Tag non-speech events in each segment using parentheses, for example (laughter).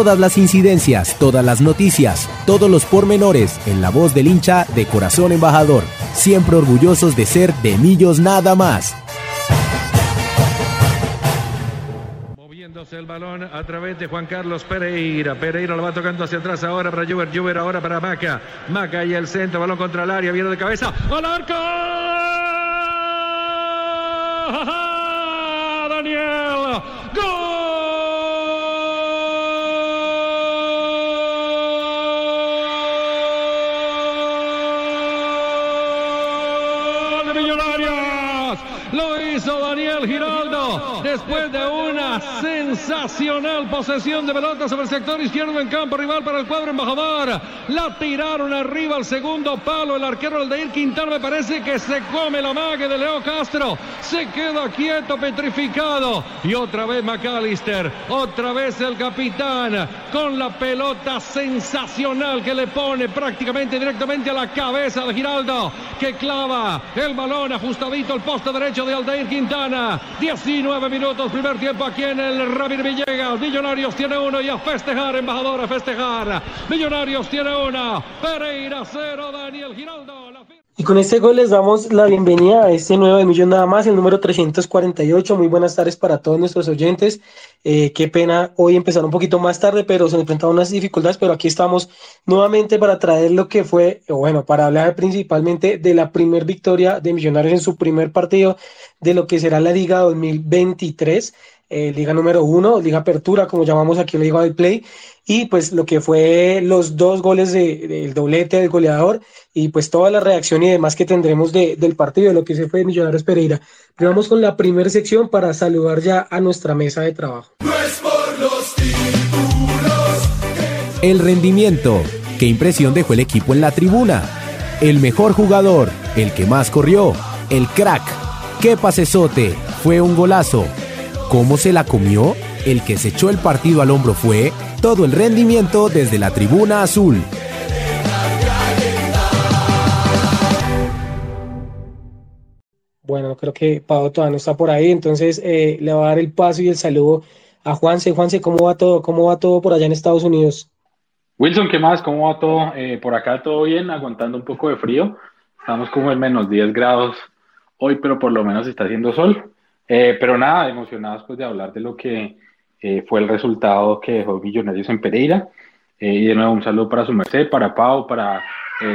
Todas las incidencias, todas las noticias, todos los pormenores en la voz del hincha de Corazón Embajador. Siempre orgullosos de ser de Millos nada más. Moviéndose el balón a través de Juan Carlos Pereira. Pereira lo va tocando hacia atrás ahora para Juber. Juber ahora para Maca. Maca y el centro. Balón contra el área. Viene de cabeza. ¡Al arco! Daniel. ¡Gol después de una sensacional posesión de pelota sobre el sector izquierdo en campo rival para el cuadro embajador. La tiraron arriba al segundo palo. El arquero Aldeir Quintana me parece que se come la mague de Leo Castro. Se queda quieto, petrificado. Y otra vez McAllister. Otra vez el capitán con la pelota sensacional que le pone prácticamente directamente a la cabeza de Giraldo. Que clava el balón ajustadito al poste derecho de Aldair Quintana. 19 minutos, primer tiempo aquí en el Ramiro Villegas. Millonarios tiene uno y a festejar, embajador, a festejar. Millonarios tiene uno. Pereira cero, Daniel Giraldo. Y con este gol les damos la bienvenida a este nuevo de Millón Nada más, el número 348. Muy buenas tardes para todos nuestros oyentes. Eh, qué pena hoy empezar un poquito más tarde, pero se enfrentaron unas dificultades, pero aquí estamos nuevamente para traer lo que fue, bueno, para hablar principalmente de la primer victoria de Millonarios en su primer partido de lo que será la Liga 2023. Eh, Liga número uno, Liga Apertura, como llamamos aquí la Liga del Play, y pues lo que fue los dos goles del de, doblete del goleador y pues toda la reacción y demás que tendremos de, del partido, de lo que se fue de Millonarios Pereira. Pero vamos con la primera sección para saludar ya a nuestra mesa de trabajo. No es por los títulos El rendimiento. ¿Qué impresión dejó el equipo en la tribuna? El mejor jugador, el que más corrió, el crack. ¿Qué pasesote? Fue un golazo. ¿Cómo se la comió? El que se echó el partido al hombro fue todo el rendimiento desde la tribuna azul. Bueno, creo que Pau todavía no está por ahí, entonces eh, le voy a dar el paso y el saludo a Juanse. Juanse, ¿cómo va todo? ¿Cómo va todo por allá en Estados Unidos? Wilson, ¿qué más? ¿Cómo va todo? Eh, por acá todo bien, aguantando un poco de frío. Estamos como en menos 10 grados hoy, pero por lo menos está haciendo sol. Eh, pero nada, emocionados pues de hablar de lo que eh, fue el resultado que dejó Millonarios en Pereira. Eh, y de nuevo un saludo para su merced, para Pau, para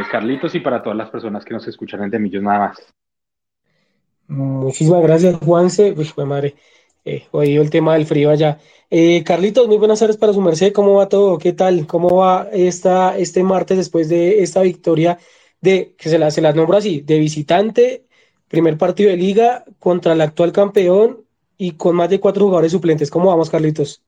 Carlitos y para todas las personas que nos escuchan en De Millos nada más. Muchísimas gracias, Juanse. Uy, fue madre, oído el tema del frío allá. Carlitos, muy buenas tardes para su merced. ¿Cómo va todo? ¿Qué tal? ¿Cómo va esta, este martes después de esta victoria de, que se la, se la nombra así, de visitante, primer partido de liga contra el actual campeón y con más de cuatro jugadores suplentes? ¿Cómo vamos, Carlitos?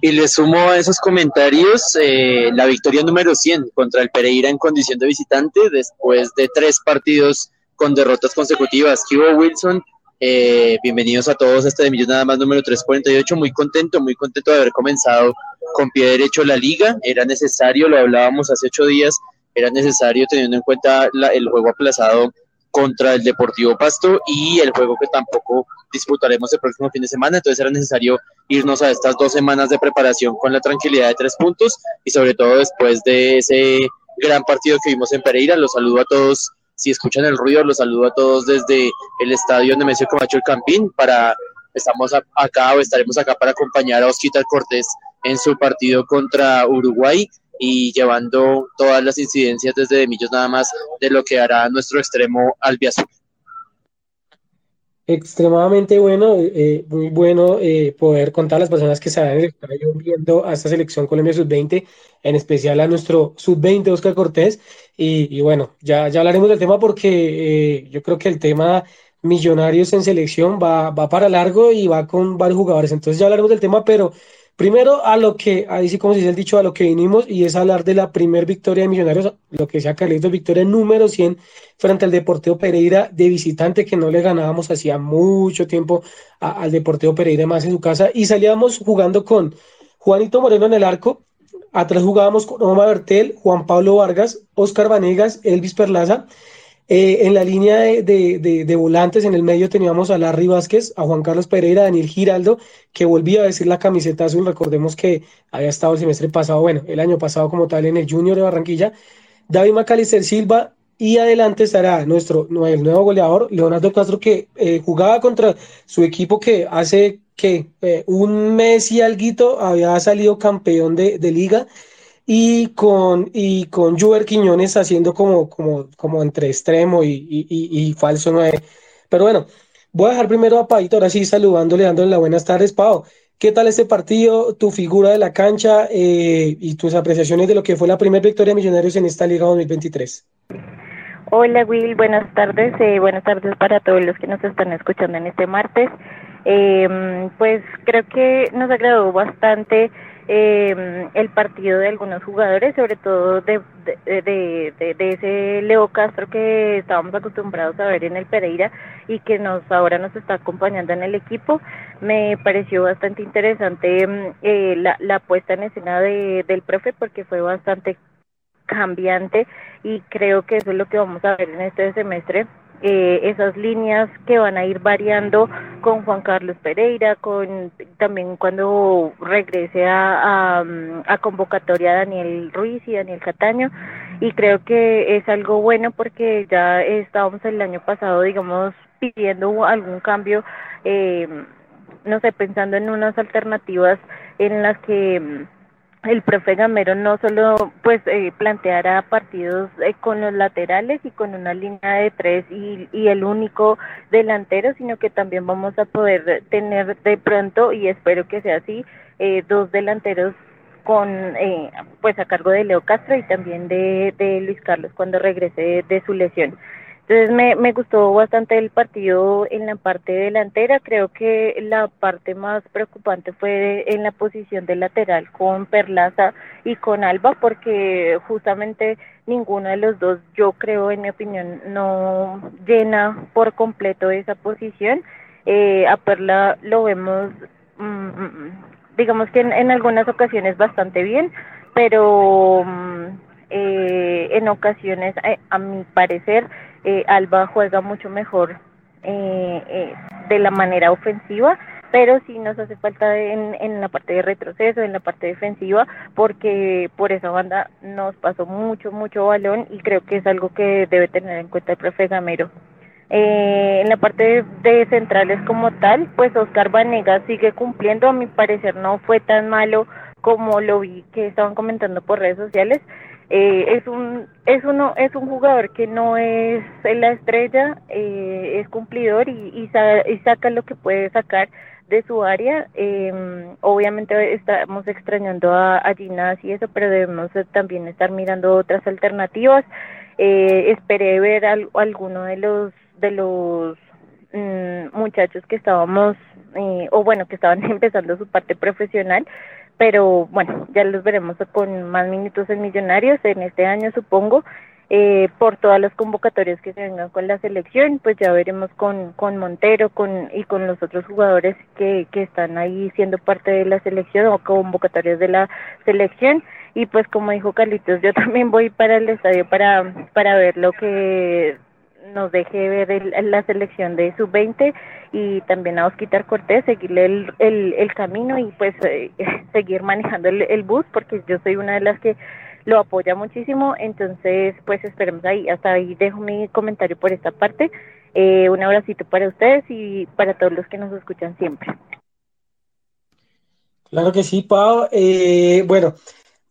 Y le sumo a esos comentarios eh, la victoria número 100 contra el Pereira en condición de visitante después de tres partidos con derrotas consecutivas. Kibo Wilson, eh, bienvenidos a todos a este de Millón Nada más número 348. Muy contento, muy contento de haber comenzado con pie derecho la liga. Era necesario, lo hablábamos hace ocho días, era necesario teniendo en cuenta la, el juego aplazado contra el Deportivo Pasto y el juego que tampoco disputaremos el próximo fin de semana. Entonces era necesario irnos a estas dos semanas de preparación con la tranquilidad de tres puntos y sobre todo después de ese gran partido que vimos en Pereira. Los saludo a todos. Si escuchan el ruido, los saludo a todos desde el estadio Nemesio Camacho el Campín. Para, estamos acá o estaremos acá para acompañar a Osquitar Cortés en su partido contra Uruguay y llevando todas las incidencias desde de Millos nada más de lo que hará nuestro extremo albiazul. Extremadamente bueno, eh, muy bueno eh, poder contar a las personas que van viendo a esta selección Colombia Sub-20, en especial a nuestro Sub-20 Oscar Cortés. Y, y, bueno, ya, ya hablaremos del tema porque eh, yo creo que el tema millonarios en selección va, va para largo y va con varios jugadores. Entonces ya hablaremos del tema, pero Primero, a lo que, ahí sí como se dice el dicho, a lo que vinimos, y es hablar de la primer victoria de Millonarios, lo que sea Carlitos, victoria número 100 frente al Deportivo Pereira de visitante, que no le ganábamos hacía mucho tiempo al Deportivo Pereira más en su casa, y salíamos jugando con Juanito Moreno en el arco, atrás jugábamos con Omar Bertel, Juan Pablo Vargas, Oscar Vanegas, Elvis Perlaza, eh, en la línea de, volantes, en el medio teníamos a Larry Vázquez, a Juan Carlos Pereira, a Daniel Giraldo, que volvía a decir la camiseta azul. Recordemos que había estado el semestre pasado, bueno, el año pasado como tal en el Junior de Barranquilla. David Macalister Silva y adelante estará nuestro nuevo goleador, Leonardo Castro, que eh, jugaba contra su equipo que hace que eh, un mes y algo había salido campeón de, de liga y con, y con Juber Quiñones haciendo como, como, como entre extremo y, y, falso 9. Pero bueno, voy a dejar primero a Paito, ahora sí saludándole, dándole las buenas tardes, Pau. ¿Qué tal este partido, tu figura de la cancha eh, y tus apreciaciones de lo que fue la primera victoria de Millonarios en esta Liga 2023? Hola Will, buenas tardes, eh, buenas tardes para todos los que nos están escuchando en este martes. Eh, pues creo que nos agradó bastante eh, el partido de algunos jugadores, sobre todo de, de, de, ese Leo Castro que estábamos acostumbrados a ver en el Pereira y que nos ahora nos está acompañando en el equipo. Me pareció bastante interesante em, eh, la, la puesta en escena de, del profe porque fue bastante cambiante y creo que eso es lo que vamos a ver en este semestre eh, esas líneas que van a ir variando con Juan Carlos Pereira, con también cuando regrese a, a, convocatoria Daniel Ruiz y Daniel Cataño. Y creo que es algo bueno porque ya estábamos el año pasado digamos pidiendo algún cambio eh, no sé pensando en unas alternativas en las que el profe Gamero no solo pues eh, planteará partidos eh, con los laterales y con una línea de tres y, y, el único delantero, sino que también vamos a poder tener de pronto, y espero que sea así, eh, dos delanteros con eh, pues a cargo de Leo Castro y también de, de Luis Carlos cuando regrese de su lesión. Entonces me, me gustó bastante el partido en la parte delantera. Creo que la parte más preocupante fue en la posición de lateral con Perlaza y con Alba, porque justamente ninguno de los dos, yo creo, en mi opinión, no llena por completo esa posición. Eh, a Perla lo vemos, mm, mm, mm, digamos que en, en, algunas ocasiones bastante bien, pero eh, en ocasiones, eh, a mi parecer, eh, Alba juega mucho mejor eh, eh, de la manera ofensiva, pero sí nos hace falta en, en la parte de retroceso, en la parte defensiva, porque por esa banda nos pasó mucho, mucho balón y creo que es algo que debe tener en cuenta el profe Gamero. Eh, en la parte de, centrales como tal, pues Oscar Vanegas sigue cumpliendo, a mi parecer no fue tan malo como lo vi que estaban comentando por redes sociales, eh, es un es uno es un jugador que no es la estrella eh, es cumplidor y, y, sa y, saca lo que puede sacar de su área. Eh, obviamente estamos extrañando a, a Ginás y eso pero debemos también estar mirando otras alternativas. Eh, esperé ver al, alguno de los de los mm, muchachos que estábamos eh, o bueno que estaban (laughs) empezando su parte profesional pero bueno, ya los veremos con más minutos en Millonarios en este año, supongo, eh, por todas las convocatorias que se vengan con la selección, pues ya veremos con, con Montero con, y con los otros jugadores que, que están ahí siendo parte de la selección o convocatorias de la selección. Y pues como dijo Carlitos, yo (laughs) también voy para el estadio para, para ver lo que nos deje ver el, la selección de sub-20 y también a Osquitar Cortés, seguirle el, el, el camino y pues eh, (laughs) seguir manejando el, el, bus porque yo soy una de las que lo apoya muchísimo, entonces pues esperemos ahí, hasta ahí dejo mi comentario por esta parte, eh, un abracito para ustedes y para todos los que nos escuchan siempre. Claro que sí, Pau. Eh, bueno,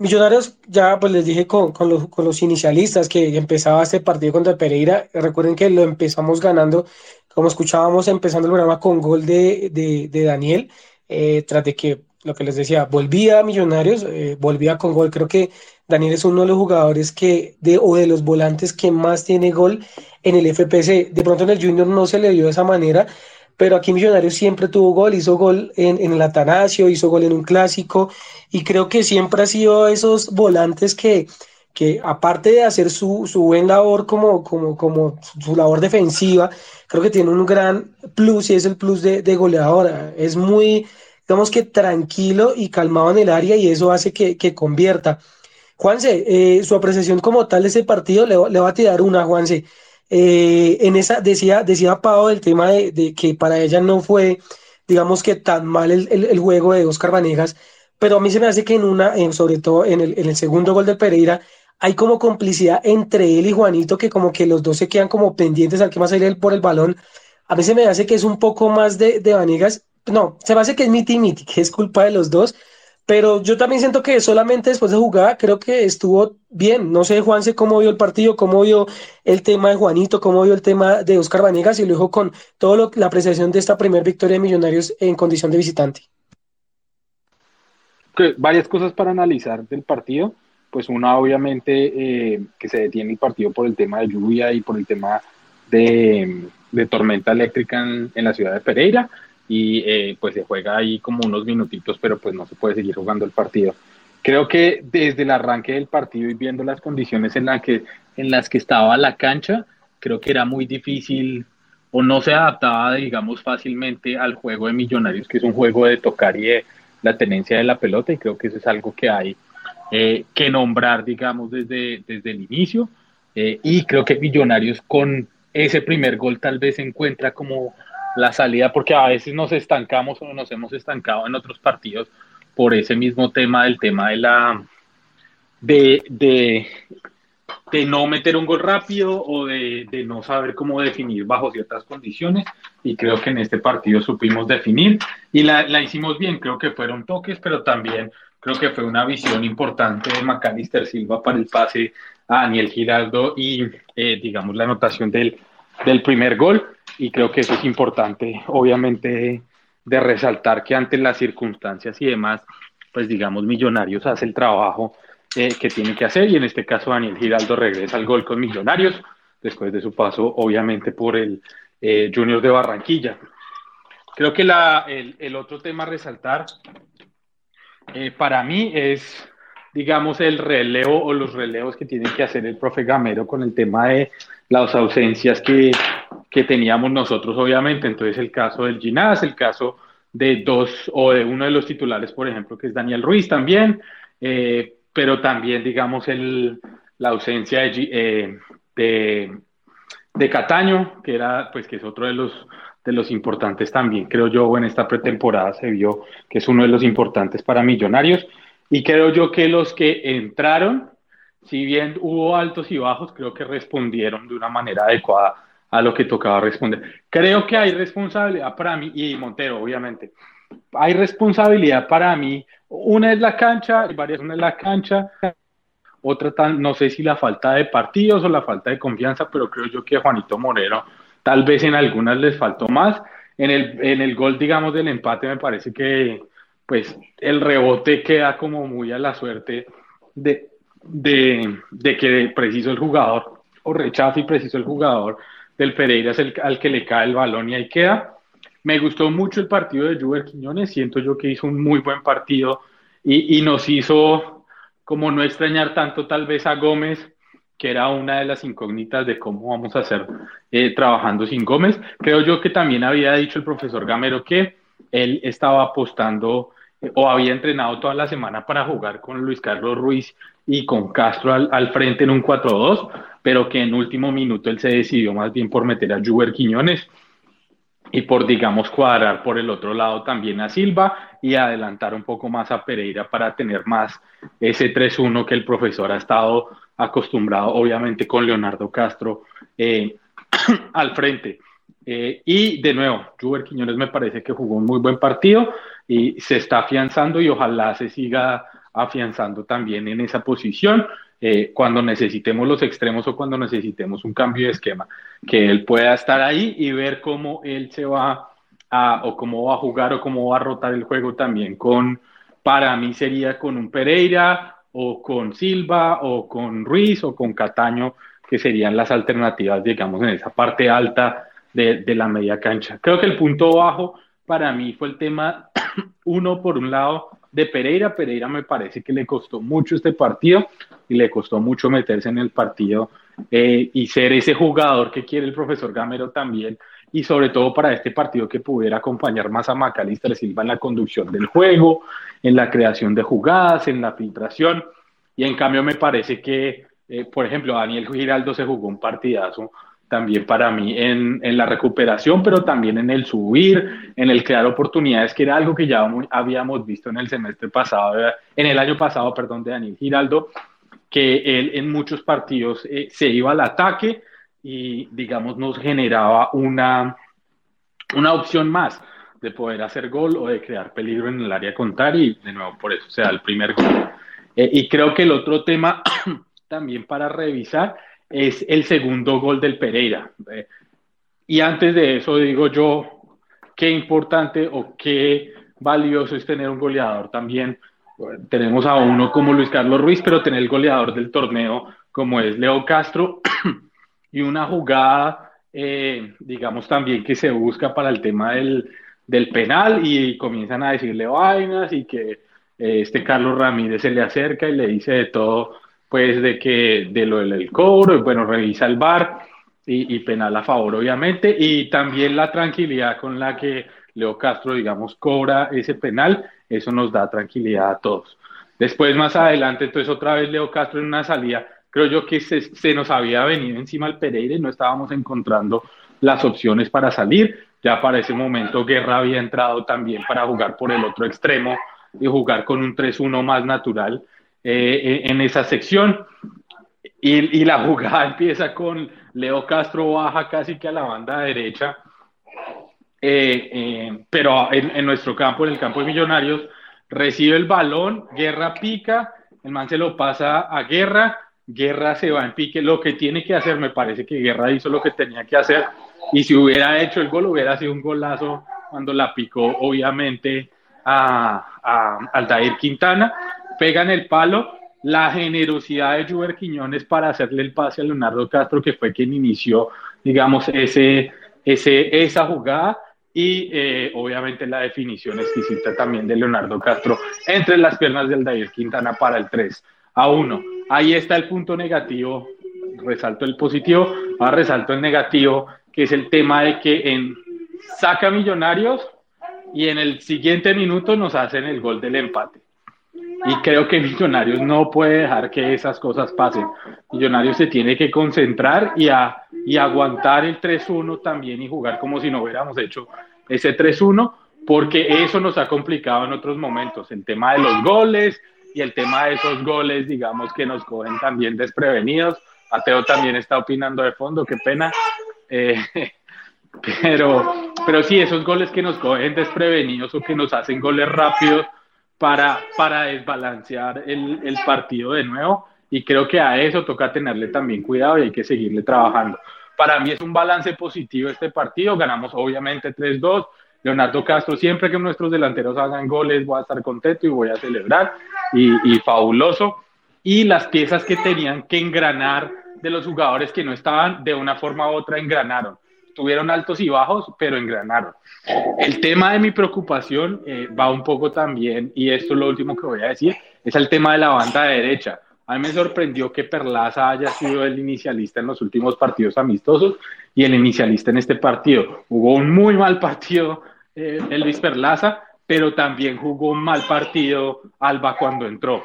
Millonarios, ya pues les dije con, con, los, con, los, inicialistas que empezaba este partido contra Pereira. Recuerden que lo empezamos ganando, como escuchábamos, empezando el programa con gol de, de, Daniel, eh, tras de que, lo que les decía, volvía a Millonarios, eh, volvía con gol. Creo que Daniel es uno de los jugadores que, de, o de los volantes que más tiene gol en el FPC. De pronto en el Junior no se le dio de esa manera, pero aquí Millonarios siempre tuvo gol, hizo gol en, en el Atanasio, hizo gol en un clásico, y creo que siempre ha sido esos volantes que, que aparte de hacer su, su buen labor como, como, como su labor defensiva, creo que tiene un gran plus y es el plus de, de goleadora. Es muy, digamos que tranquilo y calmado en el área y eso hace que, que convierta. Juanse, eh, su apreciación como tal de ese partido, le, le va a tirar una, Juanse. Eh, en esa, decía, decía Pau el tema de, de, que para ella no fue, digamos que tan mal el, el, juego de Oscar Vanegas, pero a mí se me hace que en una, sobre todo en el, en el segundo gol de Pereira, hay como complicidad entre él y Juanito, que como que los dos se quedan como pendientes al que más salir por el balón. A mí se me hace que es un poco más de, de Vanegas, no, se me hace que es miti miti, que es culpa de los dos, pero yo también siento que solamente después de jugar creo que estuvo bien. No sé, Juanse, cómo vio el partido, cómo vio el tema de Juanito, cómo vio el tema de Oscar Vanegas y lo dijo con toda la apreciación de esta primera victoria de Millonarios en condición de visitante. Varias cosas para analizar del partido pues una obviamente eh, que se detiene el partido por el tema de lluvia y por el tema de, tormenta eléctrica en, la ciudad de Pereira y eh, pues se juega ahí como unos minutitos, pero pues no se puede seguir jugando el partido. Creo que desde el arranque del partido y viendo las condiciones en, la que, en las que estaba la cancha, creo que era muy difícil o no se adaptaba, digamos, fácilmente al juego de Millonarios, que es un juego de tocar y de la tenencia de la pelota, y creo que eso es algo que hay eh, que nombrar, digamos, desde, desde el inicio. Eh, y creo que Millonarios con ese primer gol tal vez encuentra como la salida, porque a veces nos estancamos o nos hemos estancado en otros partidos por ese mismo tema del tema de la de, de, no meter un gol rápido o de, de, no saber cómo definir bajo ciertas condiciones y creo que en este partido supimos definir y la, la hicimos bien, creo que fueron toques, pero también creo que fue una visión importante de Macalister Silva para el pase a Daniel Giraldo y, eh, digamos, la anotación del, del primer gol. Y creo que eso es importante, obviamente, de resaltar que ante las circunstancias y demás, pues, digamos, Millonarios hace el trabajo eh, que tiene que hacer. Y en este caso, Daniel Giraldo regresa al gol con Millonarios, después de su paso, obviamente, por el eh, Junior de Barranquilla. Creo que la, el, el otro tema a resaltar eh, para mí es, digamos, el relevo o los relevos que tiene que hacer el profe Gamero con el tema de las ausencias que, que teníamos nosotros, obviamente. Entonces, el caso del Ginás, el caso de dos o de uno de los titulares, por ejemplo, que es Daniel Ruiz también, eh, pero también, digamos, el, la ausencia de, eh, de, de, Cataño, que era, pues, que es otro de los de los importantes también, creo yo, en esta pretemporada se vio que es uno de los importantes para Millonarios. Y creo yo que los que entraron, si bien hubo altos y bajos, creo que respondieron de una manera adecuada a lo que tocaba responder. Creo que hay responsabilidad para mí, y Montero, obviamente, hay responsabilidad para mí. Una es la cancha, varias, una es la cancha, otra tan, no sé si la falta de partidos o la falta de confianza, pero creo yo que Juanito Moreno Tal vez en algunas les faltó más. En el, en el gol, digamos, del empate me parece que pues el rebote queda como muy a la suerte de, de, de que preciso el jugador o rechazo y preciso el jugador del Pereira es el al que le cae el balón y ahí queda. Me gustó mucho el partido de Juber Quiñones, siento yo que hizo un muy buen partido y, y nos hizo como no extrañar tanto tal vez a Gómez que era una de las incógnitas de cómo vamos a hacer eh, trabajando sin Gómez. Creo yo que también había dicho el profesor Gamero que él estaba apostando o había entrenado toda la semana para jugar con Luis Carlos Ruiz y con Castro al, al frente en un 4-2, pero que en último minuto él se decidió más bien por meter a Juber Quiñones y por, digamos, cuadrar por el otro lado también a Silva y adelantar un poco más a Pereira para tener más ese 3-1 que el profesor ha estado acostumbrado, obviamente, con Leonardo Castro eh, (clears throat) al frente. Eh, y de nuevo, Juber Quiñones me parece que jugó un muy buen partido y se está afianzando y ojalá se siga afianzando también en esa posición eh, cuando necesitemos los extremos o cuando necesitemos un cambio de esquema, que él pueda estar ahí y ver cómo él se va a, o cómo va a jugar o cómo va a rotar el juego también con, para mí sería con un Pereira o con Silva o con Ruiz o con Cataño, que serían las alternativas, digamos, en esa parte alta de, de la media cancha. Creo que el punto bajo para mí fue el tema, (clears throat) uno, por un lado, de Pereira. Pereira me parece que le costó mucho este partido y le costó mucho meterse en el partido eh, y ser ese jugador que quiere el profesor Gamero también y sobre todo para este partido que pudiera acompañar más a Macalister Silva en la conducción del juego, en la creación de jugadas, en la filtración y en cambio me parece que, eh, por ejemplo, Daniel Giraldo se jugó un partidazo también para mí en, en, la recuperación, pero también en el subir, en el crear oportunidades, que era algo que ya habíamos visto en el semestre pasado, en el año pasado, perdón, de Daniel Giraldo, que él en muchos partidos eh, se iba al ataque y, digamos, nos generaba una, una opción más de poder hacer gol o de crear peligro en el área contraria y de nuevo por eso sea el primer gol. Eh, y creo que el otro tema (coughs) también para revisar es el segundo gol del Pereira. Y antes de eso digo yo, qué importante o qué valioso es tener un goleador también. tenemos a uno como Luis Carlos Ruiz, pero tener el goleador del torneo como es Leo Castro (clears throat) y una jugada, eh, digamos también que se busca para el tema del, del penal y comienzan a decirle vainas y que eh, este Carlos Ramírez se le acerca y le dice de todo pues de que de lo del cobro, bueno, revisa el bar y, penal a favor, obviamente, y también la tranquilidad con la que Leo Castro, digamos, cobra ese penal, eso nos da tranquilidad a todos. Después, más adelante, entonces otra vez Leo Castro en una salida, creo yo que se, nos había venido encima el Pereira y no estábamos encontrando las opciones para salir. Ya para ese momento Guerra había entrado también para jugar por el otro extremo y jugar con un 3-1 más natural. Eh, en esa sección. Y, la jugada (laughs) empieza con Leo Castro baja casi que a la banda derecha, eh, eh, pero en, nuestro campo, en el campo de Millonarios, recibe el balón, Guerra pica, el man se lo pasa a Guerra, Guerra se va en pique, lo que tiene que hacer, me parece que Guerra hizo lo que tenía que hacer, y si hubiera hecho el gol, hubiera sido un golazo cuando la picó, obviamente, a, a Aldair Quintana, pega en el palo, la generosidad de Juber Quiñones para hacerle el pase a Leonardo Castro, que fue quien inició, digamos, ese, ese, esa jugada, y eh, obviamente la definición exquisita también de Leonardo Castro entre las piernas del David Quintana para el 3 a 1. Ahí está el punto negativo, resalto el positivo, ahora resalto el negativo, que es el tema de que en saca Millonarios y en el siguiente minuto nos hacen el gol del empate. Y creo que Millonarios no puede dejar que esas cosas pasen. Millonarios se tiene que concentrar y, a, y aguantar el 3-1 también y jugar como si no hubiéramos hecho ese 3-1, porque eso nos ha complicado en otros momentos. El tema de los goles y el tema de esos goles, digamos, que nos cogen también desprevenidos. Mateo también está opinando de fondo, qué pena. Eh, (laughs) pero, pero sí, esos goles que nos cogen desprevenidos o que nos hacen goles rápidos para, para desbalancear el, el, partido de nuevo. Y creo que a eso toca tenerle también cuidado y hay que seguirle trabajando. Para mí es un balance positivo este partido, ganamos obviamente 3-2, Leonardo Castro, siempre que nuestros delanteros hagan goles voy a estar contento y voy a celebrar. Y, y fabuloso. Y las piezas que tenían que engranar de los jugadores que no estaban de una forma u otra engranaron tuvieron altos y bajos, pero engranaron. El tema de mi preocupación eh, va un poco también, y esto es lo último que voy a decir, es el tema de la banda derecha. A mí me sorprendió que Perlaza haya sido el inicialista en los últimos partidos amistosos y el inicialista en este partido. Jugó un muy mal partido eh, Elvis Perlaza, pero también jugó un mal partido Alba cuando entró.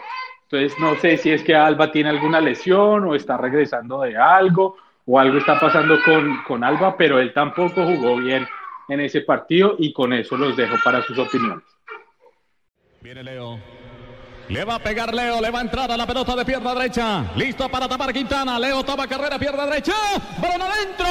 Entonces no sé si es que Alba tiene alguna lesión o está regresando de algo o algo está pasando con, con Alba, pero él tampoco jugó bien en ese partido y con eso los dejo para sus opiniones. Viene Leo. Le va a pegar Leo, le va a entrar a la pelota de pierna derecha. Listo para tapar Quintana. Leo toma carrera, pierna derecha. ¡Balón adentro!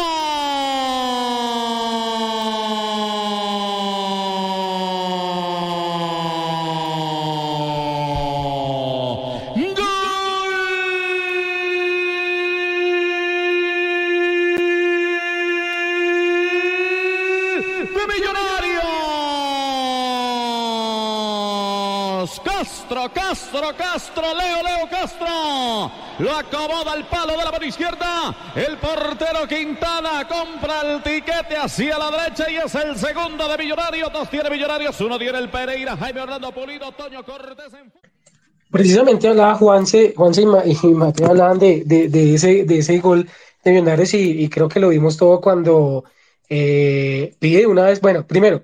Castro, Castro, Castro, Leo, Leo Castro. Lo acomoda el palo de la mano izquierda. El portero Quintana compra el tiquete hacia la derecha y es el segundo de Millonarios. Dos tiene Millonarios, uno tiene el Pereira, Jaime Orlando Pulido, Toño Cortés. En... Precisamente hablaba Juanse, Juanse y, Mateo hablaban de, de, de, ese, de ese gol de Millonarios y, y creo que lo vimos todo cuando eh, pide una vez, bueno, primero,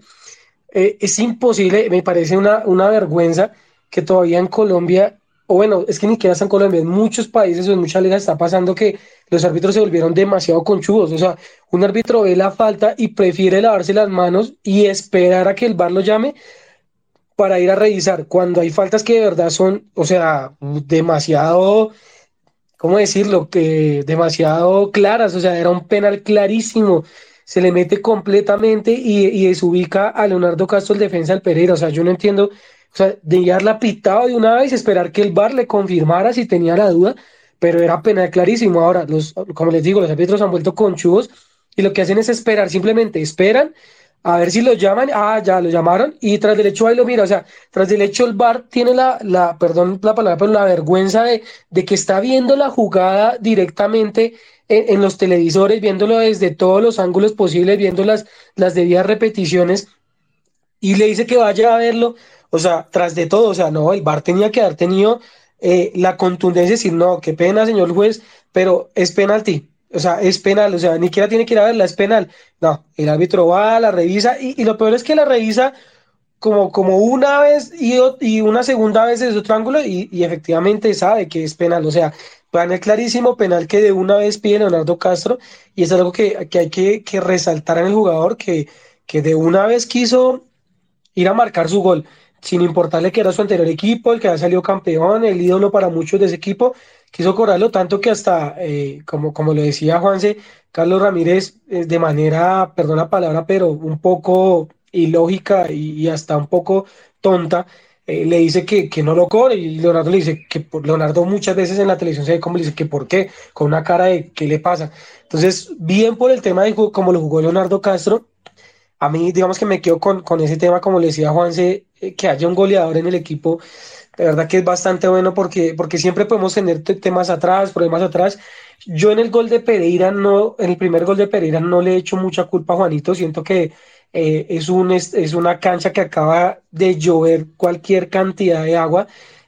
eh, es imposible, me parece una, una vergüenza que todavía en Colombia, o bueno, es que ni siquiera en Colombia, en muchos países o en muchas ligas está pasando que los árbitros se volvieron demasiado conchudos. O sea, un árbitro ve la falta y prefiere lavarse las manos y esperar a que el bar lo llame para ir a revisar. Cuando hay faltas que de verdad son, o sea, demasiado, ¿cómo decirlo? Que demasiado claras, o sea, era un penal clarísimo se le mete completamente y, y desubica a Leonardo Castro, el defensa del Pereira. O sea, yo no entiendo, o sea, de haberla pitado de una vez, esperar que el VAR le confirmara si tenía la duda, pero era penal clarísimo. Ahora, los, como les digo, los árbitros han vuelto conchudos y lo que hacen es esperar, simplemente esperan a ver si lo llaman, ah, ya lo llamaron, y tras del hecho ahí lo mira, o sea, tras del hecho el VAR tiene la, la perdón la palabra, pero la vergüenza de, de que está viendo la jugada directamente en, en, los televisores, viéndolo desde todos los ángulos posibles, viendo las, las debidas repeticiones, y le dice que vaya a verlo, o sea, tras de todo, o sea, no, el VAR tenía que haber tenido eh, la contundencia de decir, no, qué pena, señor juez, pero es penalti, o sea, es penal, o sea, ni siquiera tiene que ir a verla, es penal. No, el árbitro va, la revisa y, y lo peor es que la revisa como, como una vez y, y una segunda vez desde otro ángulo y, y, efectivamente sabe que es penal. O sea, penal clarísimo, penal que de una vez pide Leonardo Castro y es algo que, que hay que, que, resaltar en el jugador que, que de una vez quiso ir a marcar su gol sin importarle que era su anterior equipo, el que había salido campeón, el ídolo para muchos de ese equipo, quiso cobrarlo tanto que hasta, eh, como, como lo decía Juanse, Carlos Ramírez, eh, de manera, perdón la palabra, pero un poco ilógica y hasta un poco tonta, eh, le dice que, que, no lo cobre y Leonardo le dice que Leonardo muchas veces en la televisión se ve como le dice que por qué, con una cara de qué le pasa. Entonces, bien por el tema de cómo lo jugó Leonardo Castro, a mí digamos que me quedo con, con ese tema, como le decía Juanse, eh, que haya un goleador en el equipo, de verdad que es bastante bueno porque, porque siempre podemos tener temas atrás, problemas atrás. Yo en el gol de Pereira, no, en el primer gol de Pereira no le he hecho mucha culpa a Juanito, siento que eh, es, un, es, una cancha que acaba de llover cualquier cantidad de agua,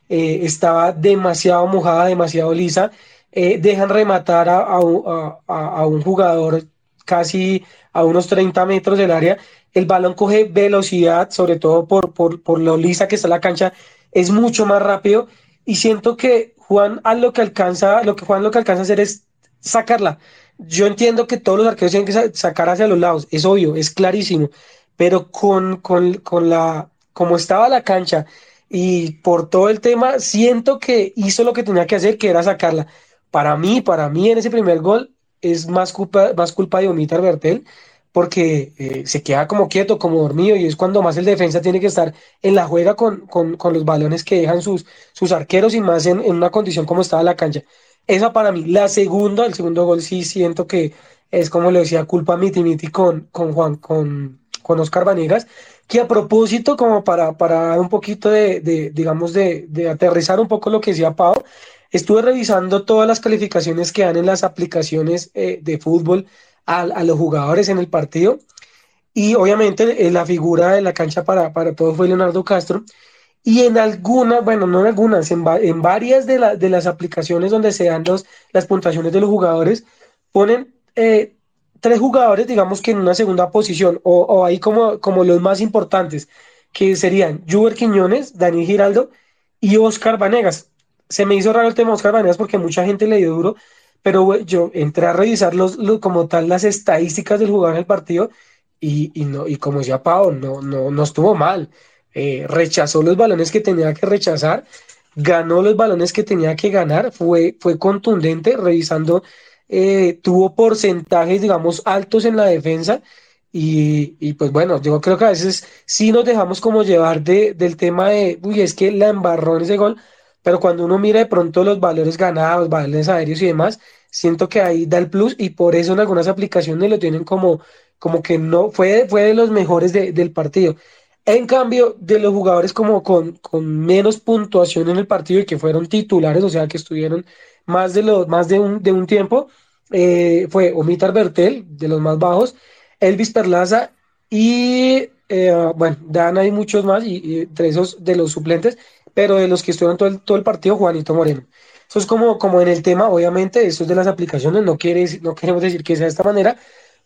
eh, estaba demasiado mojada, demasiado lisa, eh, dejan rematar a, a, a, un jugador casi a unos 30 metros del área, el balón coge velocidad, sobre todo por, por, por lo lisa que está la cancha, es mucho más rápido y siento que Juan lo que alcanza, lo que Juan lo que alcanza a hacer es sacarla. Yo entiendo que todos los arqueros tienen que sacar hacia los lados, es obvio, es clarísimo, pero con, con, con la, como estaba la cancha y por todo el tema, siento que hizo lo que tenía que hacer, que era sacarla. Para mí, para mí en ese primer gol es más culpa, más culpa de Omitar Bertel, porque eh, se queda como quieto, como dormido, y es cuando más el defensa tiene que estar en la juega con, con, con los balones que dejan sus, sus arqueros y más en, en, una condición como estaba la cancha. Esa para mí, la segunda, el segundo gol sí siento que es como le decía, culpa miti miti con, con Juan, con, con Oscar Vanegas, que a propósito, como para, para dar un poquito de, de digamos, de, de aterrizar un poco lo que decía Pau, estuve revisando todas las calificaciones que dan en las aplicaciones eh, de fútbol, a, a, los jugadores en el partido. Y obviamente eh, la figura de la cancha para, para todos fue Leonardo Castro. Y en algunas, bueno, no en algunas, en, en varias de, la, de, las aplicaciones donde se dan los, las puntuaciones de los jugadores, ponen eh, tres jugadores, digamos que en una segunda posición, o, o ahí como, como los más importantes, que serían Juber Quiñones, Daniel Giraldo y Oscar Vanegas. Se me hizo raro el tema de Oscar Vanegas porque mucha gente le dio duro, pero yo entré a revisar los, los, como tal las estadísticas del jugador en el partido y, y, no, y como decía Pau, no, no, no estuvo mal. Eh, rechazó los balones que tenía que rechazar, ganó los balones que tenía que ganar, fue, fue contundente, revisando, eh, tuvo porcentajes, digamos, altos en la defensa. Y, y, pues bueno, yo creo que a veces sí nos dejamos como llevar de, del tema de, uy, es que la embarró en ese gol, pero cuando uno mira de pronto los valores ganados, valores aéreos y demás, siento que ahí da el plus y por eso en algunas aplicaciones lo tienen como, como que no fue, fue de los mejores de, del partido. En cambio, de los jugadores como con, con menos puntuación en el partido y que fueron titulares, o sea, que estuvieron más de, los, más de, un, de un tiempo, eh, fue Omitar Bertel, de los más bajos, Elvis Perlaza y, eh, bueno, Dan hay muchos más, y, y, entre esos de los suplentes, pero de los que estuvieron todo el, todo el partido, Juanito Moreno. Eso es como, como en el tema, obviamente, eso es de las aplicaciones, no, quiere, no queremos decir que sea de esta manera,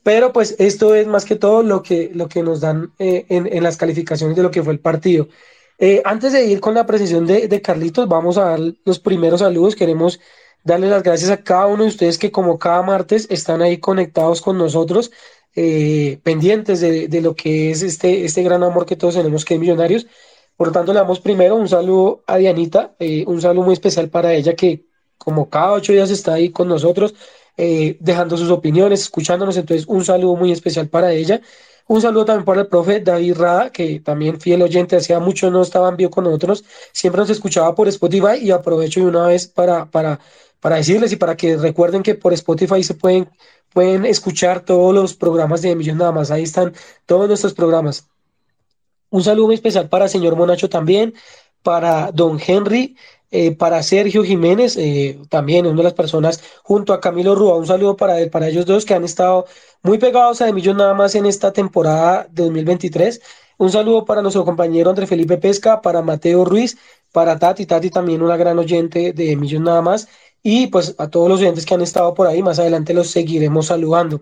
pero pues esto es más que todo lo que, lo que nos dan eh, en, en, las calificaciones de lo que fue el partido. Eh, antes de ir con la precisión de, de, Carlitos, vamos a dar los primeros saludos. Queremos darle las gracias a cada uno de ustedes que como cada martes están ahí conectados con nosotros, eh, pendientes de, de, lo que es este, este gran amor que todos tenemos que es Millonarios. Por lo tanto, le damos primero un saludo a Dianita, un saludo muy especial para ella que como cada ocho días está ahí con nosotros, eh, dejando sus opiniones, escuchándonos. Entonces, un saludo muy especial para ella. Un saludo también para el profe David Rada, que también fiel oyente, hacía mucho no estaba en vivo con nosotros, siempre nos escuchaba por Spotify y aprovecho de una vez para, para, para decirles y para que recuerden que por Spotify se pueden, pueden escuchar todos los programas de Millón Nada más. Ahí están todos nuestros programas. Un saludo muy especial para el señor Monacho también, para don Henry, eh, para Sergio Jiménez, eh, también una de las personas, junto a Camilo Rúa, un saludo para, para ellos dos que han estado muy pegados a De nada más en esta temporada de 2023. Un saludo para nuestro compañero André Felipe Pesca, para Mateo Ruiz, para Tati, Tati también una gran oyente de Millón nada más, y pues a todos los oyentes que han estado por ahí, más adelante los seguiremos saludando.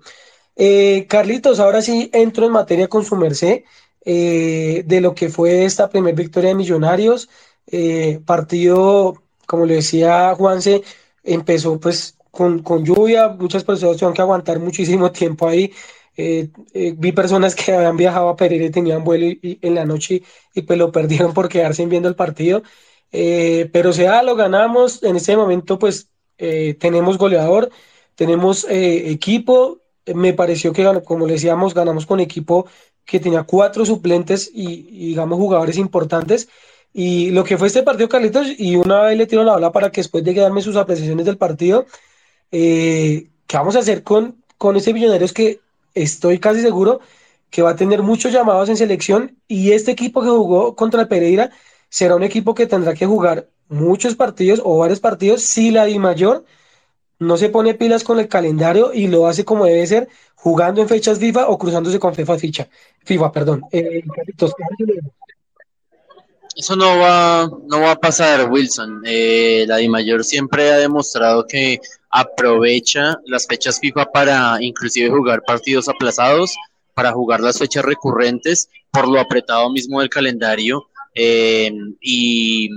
Eh, Carlitos, ahora sí entro en materia con su merced de lo que fue esta primera victoria de Millonarios. Eh, partido, como le decía Juanse, empezó pues con, con, lluvia, muchas personas tuvieron que aguantar muchísimo (laughs) tiempo ahí. Eh, eh, vi personas que habían viajado a Pereira y tenían vuelo en la noche y, y, pues lo perdieron por quedarse viendo el partido. Eh, pero sea, lo ganamos. En este momento pues tenemos goleador, tenemos equipo. Me pareció que, como le decíamos, ganamos con equipo que tenía cuatro suplentes y, y, digamos jugadores importantes. Y lo que fue este partido, Carlitos, y una vez le tiro la bola para que después de darme sus apreciaciones del partido, eh, ¿qué vamos a hacer con, con este Millonarios que estoy casi seguro que va a tener muchos llamados en selección? Y este equipo que jugó contra el Pereira será un equipo que tendrá que jugar muchos partidos o varios partidos si la Di Mayor no se pone pilas con el calendario y lo hace como debe ser, jugando en fechas FIFA o cruzándose con FIFA ficha. FIFA, perdón. Eh, Eso no va, no va a pasar, Wilson. Eh, la DIMAYOR siempre ha demostrado que aprovecha las fechas FIFA para inclusive jugar partidos aplazados, para jugar las fechas recurrentes, por lo apretado mismo del calendario. Eh, y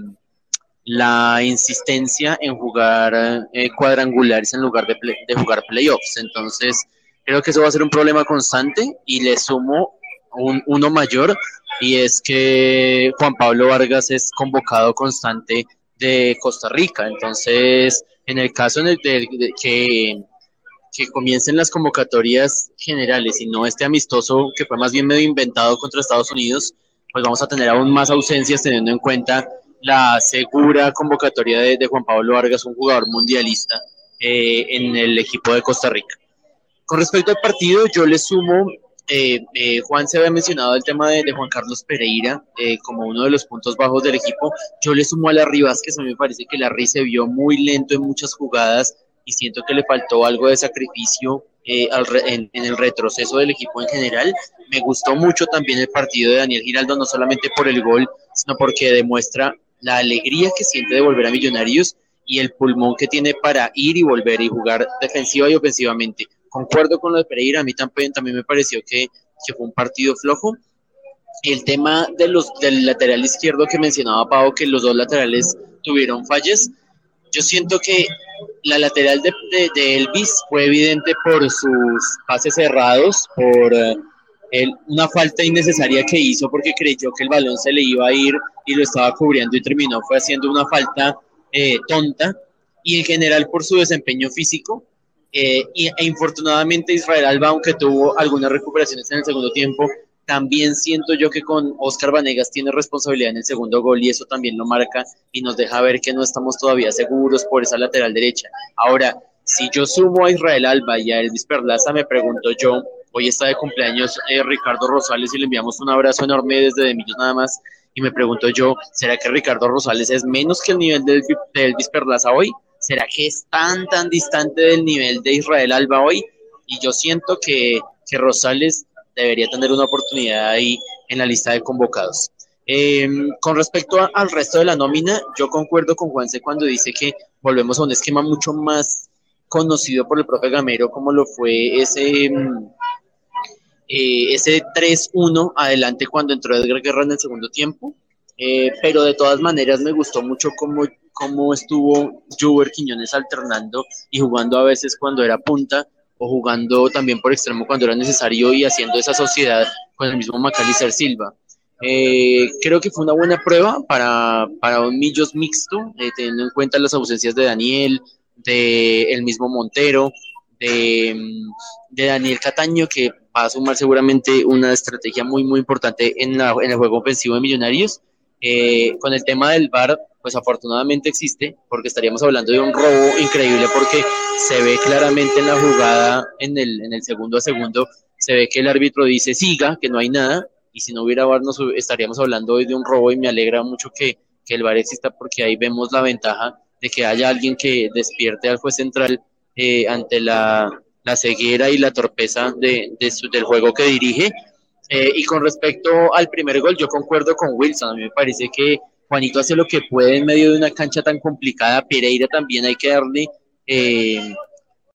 la insistencia en jugar eh, cuadrangulares en lugar de, play, de jugar playoffs. Entonces, creo que eso va a ser un problema constante y le sumo un, uno mayor y es que Juan Pablo Vargas es convocado constante de Costa Rica. Entonces, en el caso de, que, que comiencen las convocatorias generales y no este amistoso que fue más bien medio inventado contra Estados Unidos, pues vamos a tener aún más ausencias teniendo en cuenta la segura convocatoria de, de Juan Pablo Vargas, un jugador mundialista eh, en el equipo de Costa Rica. Con respecto al partido, yo le sumo, eh, eh, Juan se había mencionado el tema de, Juan Carlos Pereira eh, como uno de los puntos bajos del equipo, yo le sumo a Larry Vázquez, a mí me parece que Larry se vio muy lento en muchas jugadas y siento que le faltó algo de sacrificio eh, al re, en, en, el retroceso del equipo en general. Me gustó mucho también el partido de Daniel Giraldo, no solamente por el gol, sino porque demuestra la alegría que siente de volver a Millonarios y el pulmón que tiene para ir y volver y jugar defensiva y ofensivamente. Concuerdo con lo de Pereira, a mí también, también me pareció que, que fue un partido flojo. El tema de los, del lateral izquierdo que mencionaba Pau, que los dos laterales tuvieron fallas, yo siento que la lateral de, de, de Elvis fue evidente por sus pases cerrados, por... Uh, él, una falta innecesaria que hizo porque creyó que el balón se le iba a ir y lo estaba cubriendo y terminó fue haciendo una falta eh, tonta y en general por su desempeño físico eh, y, e infortunadamente Israel Alba aunque tuvo algunas recuperaciones en el segundo tiempo también siento yo que con Oscar Vanegas tiene responsabilidad en el segundo gol y eso también lo marca y nos deja ver que no estamos todavía seguros por esa lateral derecha ahora si yo sumo a Israel Alba y a Elvis Perlaza me pregunto yo Hoy está de cumpleaños eh, Ricardo Rosales y le enviamos un abrazo enorme desde de Millos nada más. Y me pregunto yo, ¿será que Ricardo Rosales es menos que el nivel de, Elvis Perlaza hoy? ¿Será que es tan, tan distante del nivel de Israel Alba hoy? Y yo siento que, que Rosales debería tener una oportunidad ahí en la lista de convocados. Eh, con respecto al resto de la nómina, yo concuerdo con Juanse cuando dice que volvemos a un esquema mucho más conocido por el profe Gamero, como lo fue ese, mm, eh, ese 3-1 adelante cuando entró Edgar Guerra en el segundo tiempo. Eh, pero de todas maneras me gustó mucho cómo, cómo estuvo Juber Quiñones alternando y jugando a veces cuando era punta o jugando también por extremo cuando era necesario y haciendo esa sociedad con el mismo Macalister Silva. Eh, creo que fue una buena prueba para, para un Millos mixto, eh, teniendo en cuenta las ausencias de Daniel, de el mismo Montero, de, de, Daniel Cataño, que va a sumar seguramente una estrategia muy, muy importante en, la, en el juego ofensivo de Millonarios. Eh, con el tema del VAR, pues afortunadamente existe, porque estaríamos hablando de un robo increíble, porque se ve claramente en la jugada, en el, en el segundo a segundo, se ve que el árbitro dice siga, que no hay nada, y si no hubiera VAR nos estaríamos hablando hoy de un robo y me alegra mucho que, que el VAR exista porque ahí vemos la ventaja de que haya alguien que despierte al juez central eh, ante la, la, ceguera y la torpeza de, de su, del juego que dirige. Eh, y con respecto al primer gol, yo concuerdo con Wilson, a mí me parece que Juanito hace lo que puede en medio de una cancha tan complicada, Pereira también hay que darle eh,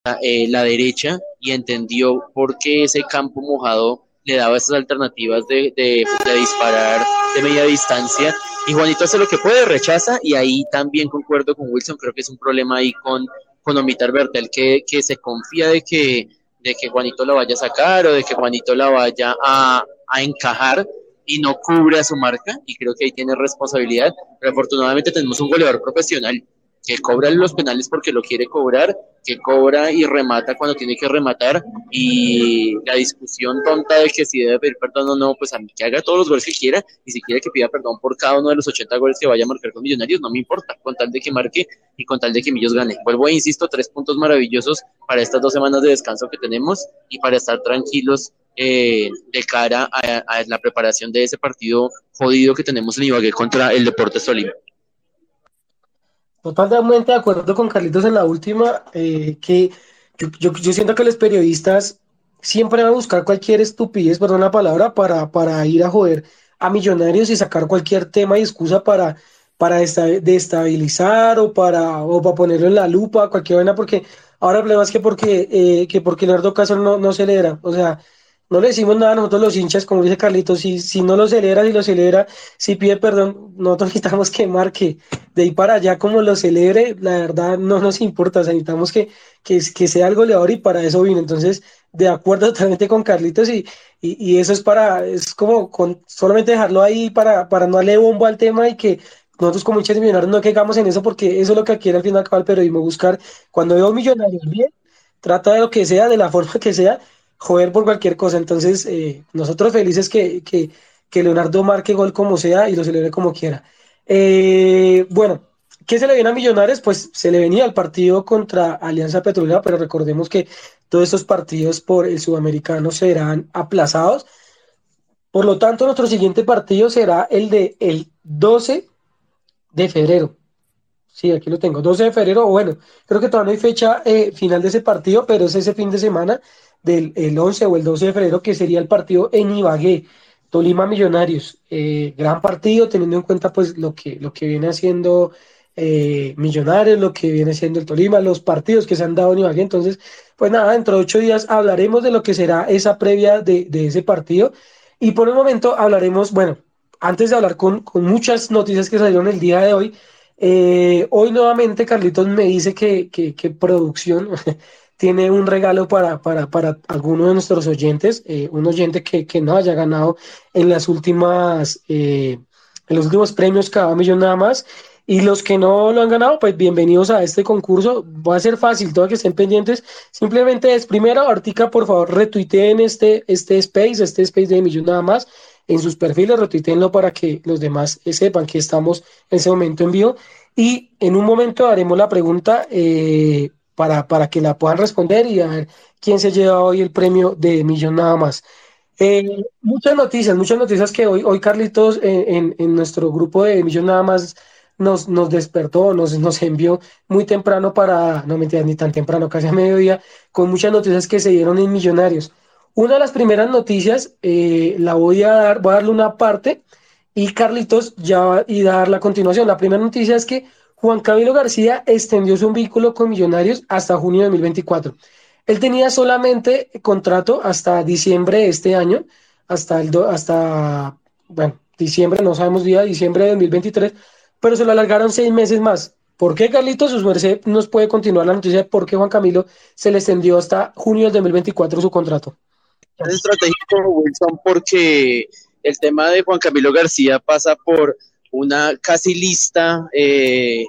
la, eh, la derecha. Y entendió por qué ese campo mojado le daba esas alternativas de, de, de, disparar de media distancia. Y Juanito hace lo que puede, rechaza, y ahí también concuerdo con Wilson, creo que es un problema ahí con, con Omitar Bertel, que, que se confía de que, de que Juanito la vaya a sacar o de que Juanito la vaya a, a encajar y no cubre a su marca, y creo que ahí tiene responsabilidad, pero afortunadamente tenemos un goleador profesional que cobra los penales porque lo quiere cobrar, que cobra y remata cuando tiene que rematar, y la discusión tonta de que si debe pedir perdón o no, pues a mí que haga todos los goles que quiera, y si quiere que pida perdón por cada uno de los 80 goles que vaya a marcar con Millonarios, no me importa, con tal de que marque y con tal de que Millos gane. Vuelvo e insisto, tres puntos maravillosos para estas dos semanas de descanso que tenemos y para estar tranquilos eh, de cara a, la preparación de ese partido jodido que tenemos en Ibagué contra el Deportes Tolima. Totalmente de acuerdo con Carlitos en la última, eh, que yo, yo, siento que los periodistas siempre van a buscar cualquier estupidez, perdón la palabra, para, para ir a joder a millonarios y sacar cualquier tema y excusa para, para destabilizar o para, o para ponerlo en la lupa, cualquier vaina, porque ahora el problema es que porque, eh, que porque Leonardo Caso no, no celebra, o sea, no le decimos nada a nosotros los hinchas, como dice Carlitos, si, si no lo celebra, si lo celebra, si pide perdón, nosotros (laughs) necesitamos que marque de ahí para allá como lo celebre, la verdad no nos importa, necesitamos que, que, que, sea el goleador y para eso vino. Entonces, de acuerdo (laughs) totalmente con Carlitos y, y, y eso es para, es como con, solamente dejarlo ahí para, para no darle bombo al tema y que nosotros como hinchas millonarios no quedamos en eso porque eso es lo que quiere al final acabar el periodismo, buscar, cuando veo millonarios bien, trata de lo que sea, de la (laughs) forma que sea, joder por cualquier cosa. Entonces, eh, nosotros felices que, que, que, Leonardo marque gol como sea y lo celebre como quiera. Eh, bueno, ¿qué se le viene a Millonarios? Pues se le venía el partido contra Alianza Petrolera, pero recordemos que todos estos partidos por el sudamericano serán aplazados. Por lo tanto, nuestro siguiente partido será el de el 12 de febrero. Sí, aquí lo tengo. 12 de febrero, bueno, creo que todavía no hay fecha eh, final de ese partido, pero es ese fin de semana del el 11 o el 12 de febrero, que sería el partido en Ibagué, Tolima Millonarios. Eh, gran partido, teniendo en cuenta pues lo que, lo que viene haciendo eh, Millonarios, lo que viene siendo el Tolima, los partidos que se han dado en Ibagué. Entonces, pues nada, dentro de ocho días hablaremos de lo que será esa previa de, de ese partido. Y por el momento hablaremos, bueno, antes de hablar con, con muchas noticias que salieron el día de hoy, eh, hoy nuevamente Carlitos me dice que, que, que producción (laughs) tiene un regalo para, para, para alguno de nuestros oyentes, eh, un oyente que, que, no haya ganado en las últimas, eh, en los últimos premios cada millón nada más. Y los que no lo han ganado, pues bienvenidos a este concurso. Va a ser fácil, todo que estén pendientes. Simplemente es, primero, Artica, por favor, retuiteen este, este space, este space de millón nada más en sus perfiles, retuiteenlo para que los demás sepan que estamos en ese momento en vivo. Y en un momento haremos la pregunta, eh, para, para que la puedan responder y a ver quién se lleva hoy el premio de millón nada más. Eh, muchas noticias, muchas noticias que hoy, hoy Carlitos en, en, nuestro grupo de Millón Nada más nos, nos despertó, nos, nos envió muy temprano para, no mentiras, ni tan temprano, casi a mediodía, con muchas noticias que se dieron en Millonarios. Una de las primeras noticias, eh, la voy a dar, voy a darle una parte y Carlitos ya va a dar la continuación. La primera noticia es que Juan Camilo García extendió su vínculo con Millonarios hasta junio de 2024. Él tenía solamente contrato hasta diciembre de este año, hasta, el hasta bueno, diciembre, no sabemos día, diciembre de 2023, pero se lo alargaron seis meses más. ¿Por qué, Carlitos? Sus merced nos puede continuar la noticia de por qué Juan Camilo se le extendió hasta junio del 2024 su contrato. Es estratégico, Wilson, porque el tema de Juan Camilo García pasa por una casi lista, eh,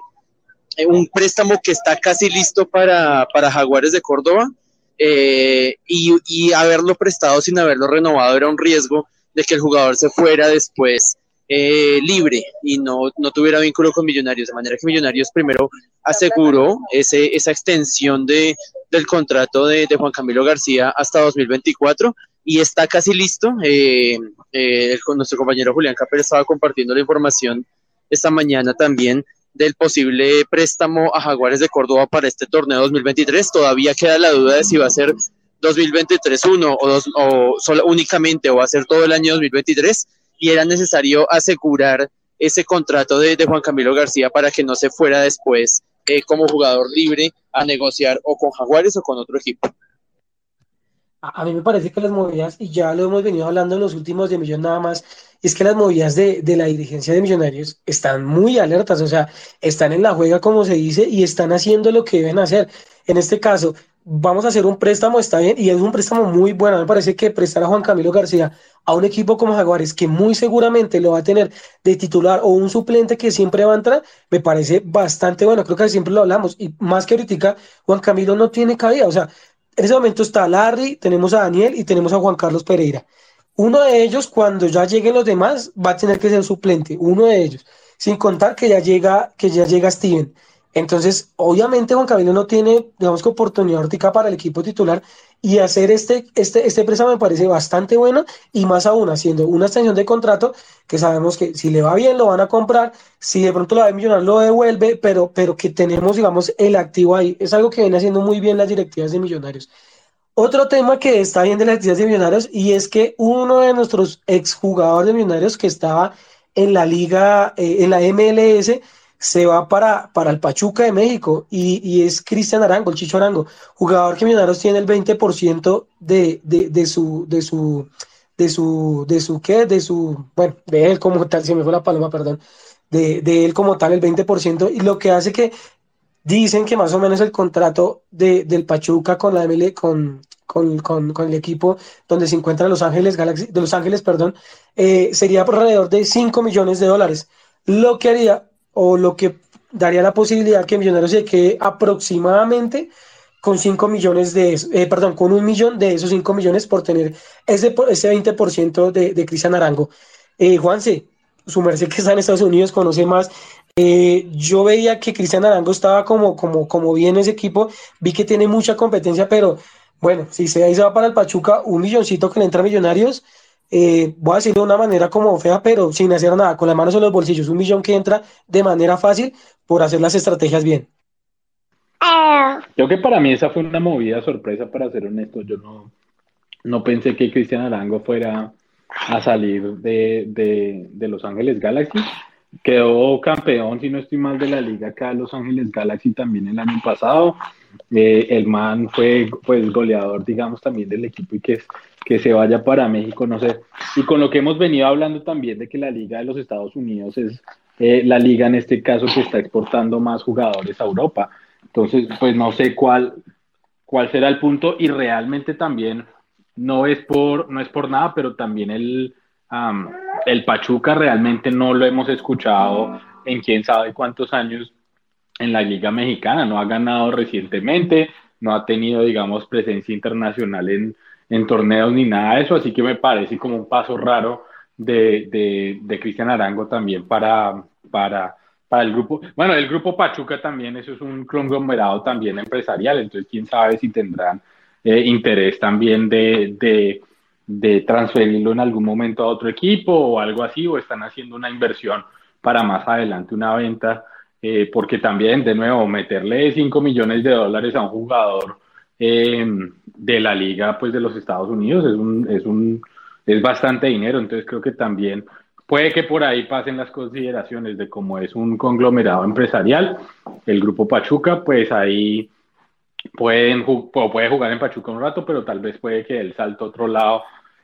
un préstamo que está casi listo para, para Jaguares de Córdoba, eh, y, haberlo prestado sin haberlo renovado era un riesgo de que el jugador se fuera después eh, libre y no, no, tuviera vínculo con Millonarios, de manera que Millonarios primero aseguró ese, esa extensión de, del contrato de, Juan Camilo García hasta 2024 y está casi listo. Eh, con nuestro compañero Julián Capel estaba compartiendo la información esta mañana también del posible préstamo a Jaguares de Córdoba para este torneo 2023. Todavía queda la duda de si va a ser 2023-1 o, dos, o solo, únicamente o va a ser todo el año 2023 y era necesario asegurar ese contrato de, Juan Camilo García para que no se fuera después eh, como jugador libre a negociar o con Jaguares o con otro equipo. A, mí me parece que las movidas, y ya lo hemos venido hablando en los últimos de Millón nada más, es que las movidas de, de, la dirigencia de Millonarios están muy alertas, o sea, están en la juega como se dice y están haciendo lo que deben hacer. En este caso, vamos a hacer un préstamo, está bien, y es un préstamo muy bueno. Me parece que prestar a Juan Camilo García a un equipo como Jaguares, que muy seguramente lo va a tener de titular o un suplente que siempre va a entrar, me parece bastante bueno. Creo que siempre lo hablamos, y más que ahorita, Juan Camilo no tiene cabida, o sea, en ese momento está Larry, tenemos a Daniel y tenemos a Juan Carlos Pereira. Uno de ellos, cuando ya lleguen los demás, va a tener que ser suplente, uno de ellos, sin contar que ya llega, que ya llega Steven. Entonces, obviamente Juan Camilo no tiene, digamos que oportunidad óptica para el equipo titular y hacer este, este, este préstamo me parece bastante bueno y más aún haciendo una extensión de contrato que sabemos que si le va bien lo van a comprar, si de pronto la de millonar lo devuelve, pero, pero que tenemos, digamos, el activo ahí. Es algo que viene haciendo muy bien las directivas de Millonarios. Otro tema que está bien de las directivas de Millonarios y es que uno de nuestros exjugadores de Millonarios que estaba en la liga, eh, en la MLS, se va para, para el Pachuca de México y, es Cristian Arango, el Chicho Arango, jugador que Millonarios tiene el 20% de, de, de, su, de su, de su, de su, ¿qué? De su, bueno, de él como tal, se me fue la paloma, perdón, de, de él como tal el 20% y lo que hace que dicen que más o menos el contrato de, del Pachuca con la ML, con, con, con, con, el equipo donde se encuentra Los Ángeles Galaxy, de Los Ángeles, perdón, eh, sería por alrededor de 5 millones de dólares. Lo que haría o lo que daría la posibilidad que Millonarios se quede aproximadamente con 5 millones de eh, perdón, con un millón de esos 5 millones por tener ese, ese 20% de, de Cristian Arango. Eh, Juanse, su merced que está en Estados Unidos conoce más. Eh, yo veía que Cristian Arango estaba como, como, como bien ese equipo, vi que tiene mucha competencia, pero bueno, si se, ahí se va para el Pachuca, un milloncito que le entra a Millonarios, eh, voy a decirlo de una manera como fea, pero sin hacer nada, con las manos en los bolsillos, un millón que entra de manera fácil por hacer las estrategias bien. Yo que para mí esa fue una movida sorpresa, para ser honesto, yo no, no pensé que Cristian Arango fuera a salir de, de, de, Los Ángeles Galaxy. Quedó campeón, si no estoy mal, de la liga acá Los Ángeles Galaxy también el año pasado. Eh, el man fue pues goleador, digamos, también del equipo y que, que se vaya para México, no sé. Y con lo que hemos venido hablando también de que la liga de los Estados Unidos es eh, la liga en este caso que está exportando más jugadores a Europa. Entonces, pues no sé cuál, cuál será el punto y realmente también no es por, no es por nada, pero también el, el Pachuca realmente no lo hemos escuchado en quién sabe cuántos años en la Liga Mexicana, no ha ganado recientemente, no ha tenido, digamos, presencia internacional en, en torneos ni nada de eso, así que me parece como un paso raro de, de, de Cristian Arango también para, para para el grupo, bueno, el grupo Pachuca también, eso es un conglomerado también empresarial, entonces quién sabe si tendrán eh, interés también de, de, de, transferirlo en algún momento a otro equipo o algo así, o están haciendo una inversión para más adelante una venta, eh, porque también, de nuevo, meterle 5 millones de dólares a un jugador eh, de la liga pues de los Estados Unidos es un, es un es bastante dinero, entonces creo que también puede que por ahí pasen las consideraciones de cómo es un conglomerado empresarial, el grupo Pachuca, pues ahí pueden puede jugar en Pachuca un rato, pero tal vez puede que él salte a otro lado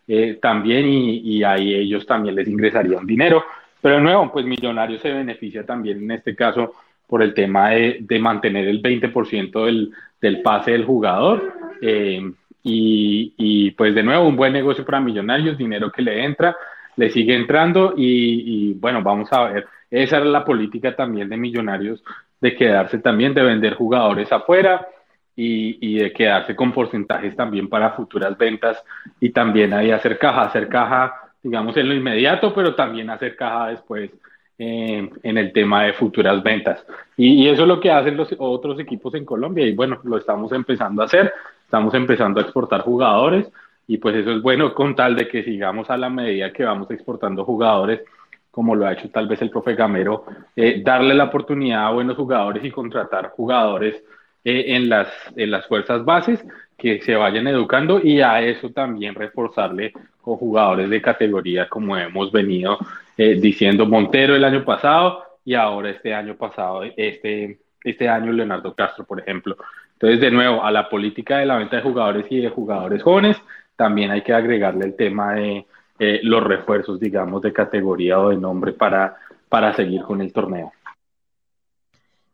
eh, también y, ahí ellos también les ingresaría un dinero. Pero de nuevo, pues Millonarios se beneficia también en este caso por el tema de, de mantener el 20% del, del pase del jugador. Eh, y, y, pues de nuevo, un buen negocio para Millonarios, dinero que le entra, le sigue entrando y, y bueno, vamos a ver. Esa era la política también de Millonarios, de quedarse también, de vender jugadores afuera y, y, de quedarse con porcentajes también para futuras ventas y también ahí hacer caja, hacer caja, digamos, en lo inmediato, pero también hacer caja después eh, en el tema de futuras ventas. Y, y, eso es lo que hacen los otros equipos en Colombia. Y bueno, lo estamos empezando a hacer, estamos empezando a exportar jugadores. Y pues eso es bueno con tal de que sigamos a la medida que vamos exportando jugadores como lo ha hecho tal vez el profe Gamero, eh, darle la oportunidad a buenos jugadores y contratar jugadores eh, en, las, en las fuerzas bases que se vayan educando y a eso también reforzarle con jugadores de categoría como hemos venido eh, diciendo Montero el año pasado y ahora este año pasado, este, este año Leonardo Castro, por ejemplo. Entonces, de nuevo, a la política de la venta de jugadores y de jugadores jóvenes, también hay que agregarle el tema de eh, los refuerzos, digamos, de categoría o de nombre para, para seguir con el torneo.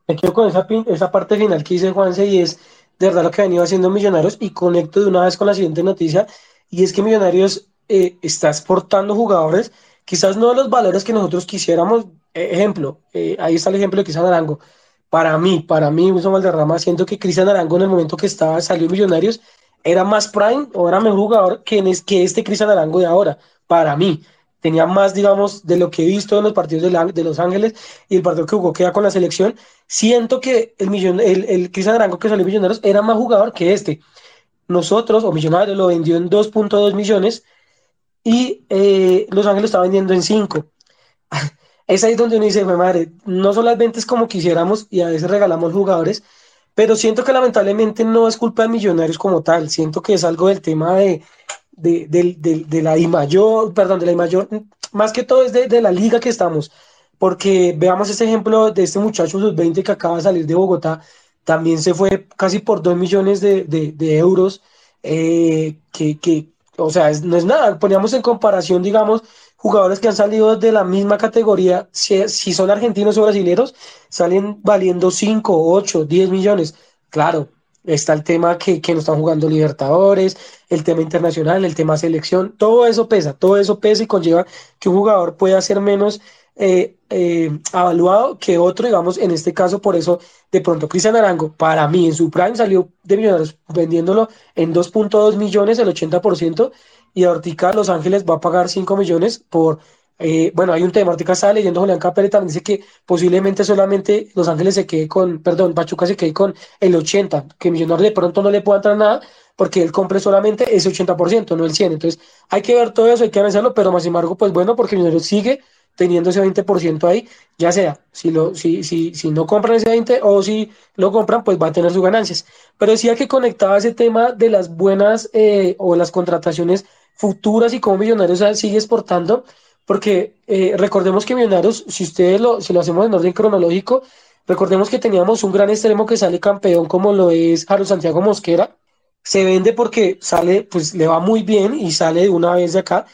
Me quedo con esa, esa parte final que dice Juanse y es de verdad lo que ha venido haciendo Millonarios y conecto de una vez con la siguiente noticia y es que Millonarios eh, está exportando jugadores, quizás no de los valores que nosotros quisiéramos. E, ejemplo, eh, ahí está el ejemplo de Cristian Arango. Para mí, para mí, Wilson Valderrama, siento que Cristian Arango en el momento que estaba, salió Millonarios, era más prime o era mejor jugador que, es, que este Cristian Arango de ahora, para mí tenía más, digamos, de lo que he visto en los partidos de, la, de, Los Ángeles y el partido que jugó queda con la selección. Siento que el, millon, el, el Cristian Arango que salió Millonarios era más jugador que este. Nosotros, o Millonarios, lo vendió en 2.2 millones y eh, Los Ángeles está vendiendo en 5. (laughs) es ahí donde uno dice, madre, no son las ventas como quisiéramos y a veces regalamos jugadores, pero siento que lamentablemente no es culpa de Millonarios como tal. Siento que es algo del tema de de, de, la I mayor, perdón, de la I mayor, más que todo es de, la liga que estamos, porque veamos este ejemplo de este muchacho sub-20 que acaba de salir de Bogotá, también se fue casi por 2 millones de, de euros, eh, que, que, o sea, no es nada, poníamos en comparación, digamos, jugadores que han salido de la misma categoría, si, si son argentinos o brasileños, salen valiendo 5, 8, 10 millones. Claro, está el tema que, que no están jugando Libertadores, el tema internacional, el tema selección, todo eso pesa, todo eso pesa y conlleva que un jugador pueda ser menos eh, eh, evaluado que otro, digamos, en este caso, por eso, de pronto Cristian Arango, para mí, en su prime salió de Millonarios vendiéndolo en 2.2 millones, el 80%, y ahorita Los Ángeles va a pagar 5 millones por eh, bueno, hay un tema, ahorita estaba leyendo Julián Capelli, también dice que posiblemente solamente Los Ángeles se quede con, perdón, Pachuca se quede con el 80, que Millonarios de pronto no le pueda entrar nada porque él compre solamente ese 80%, no el 100. Entonces, hay que ver todo eso, hay que analizarlo, pero más sin embargo, pues bueno, porque Millonarios sigue teniendo ese 20% ahí, ya sea, si, si, si, si no compran ese 20 o si lo compran, pues va a tener sus ganancias. Pero decía que conectaba ese tema de las buenas eh, o las contrataciones futuras y cómo Millonarios sigue exportando porque eh, recordemos que Millonarios, si ustedes lo, si lo hacemos en orden cronológico, recordemos que teníamos un gran extremo que sale campeón como lo es Harold Santiago Mosquera, se vende porque sale, pues le va muy bien y sale de una vez de acá.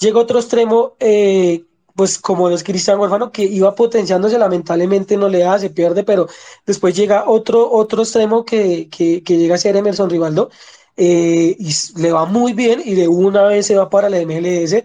Llega otro extremo, eh, pues como es Cristian Huérfano, que iba potenciándose, lamentablemente no le da, se pierde, pero después llega otro, otro extremo que, que, llega a ser Emerson Rivaldo, eh, y le va muy bien y de una vez se va para la MLS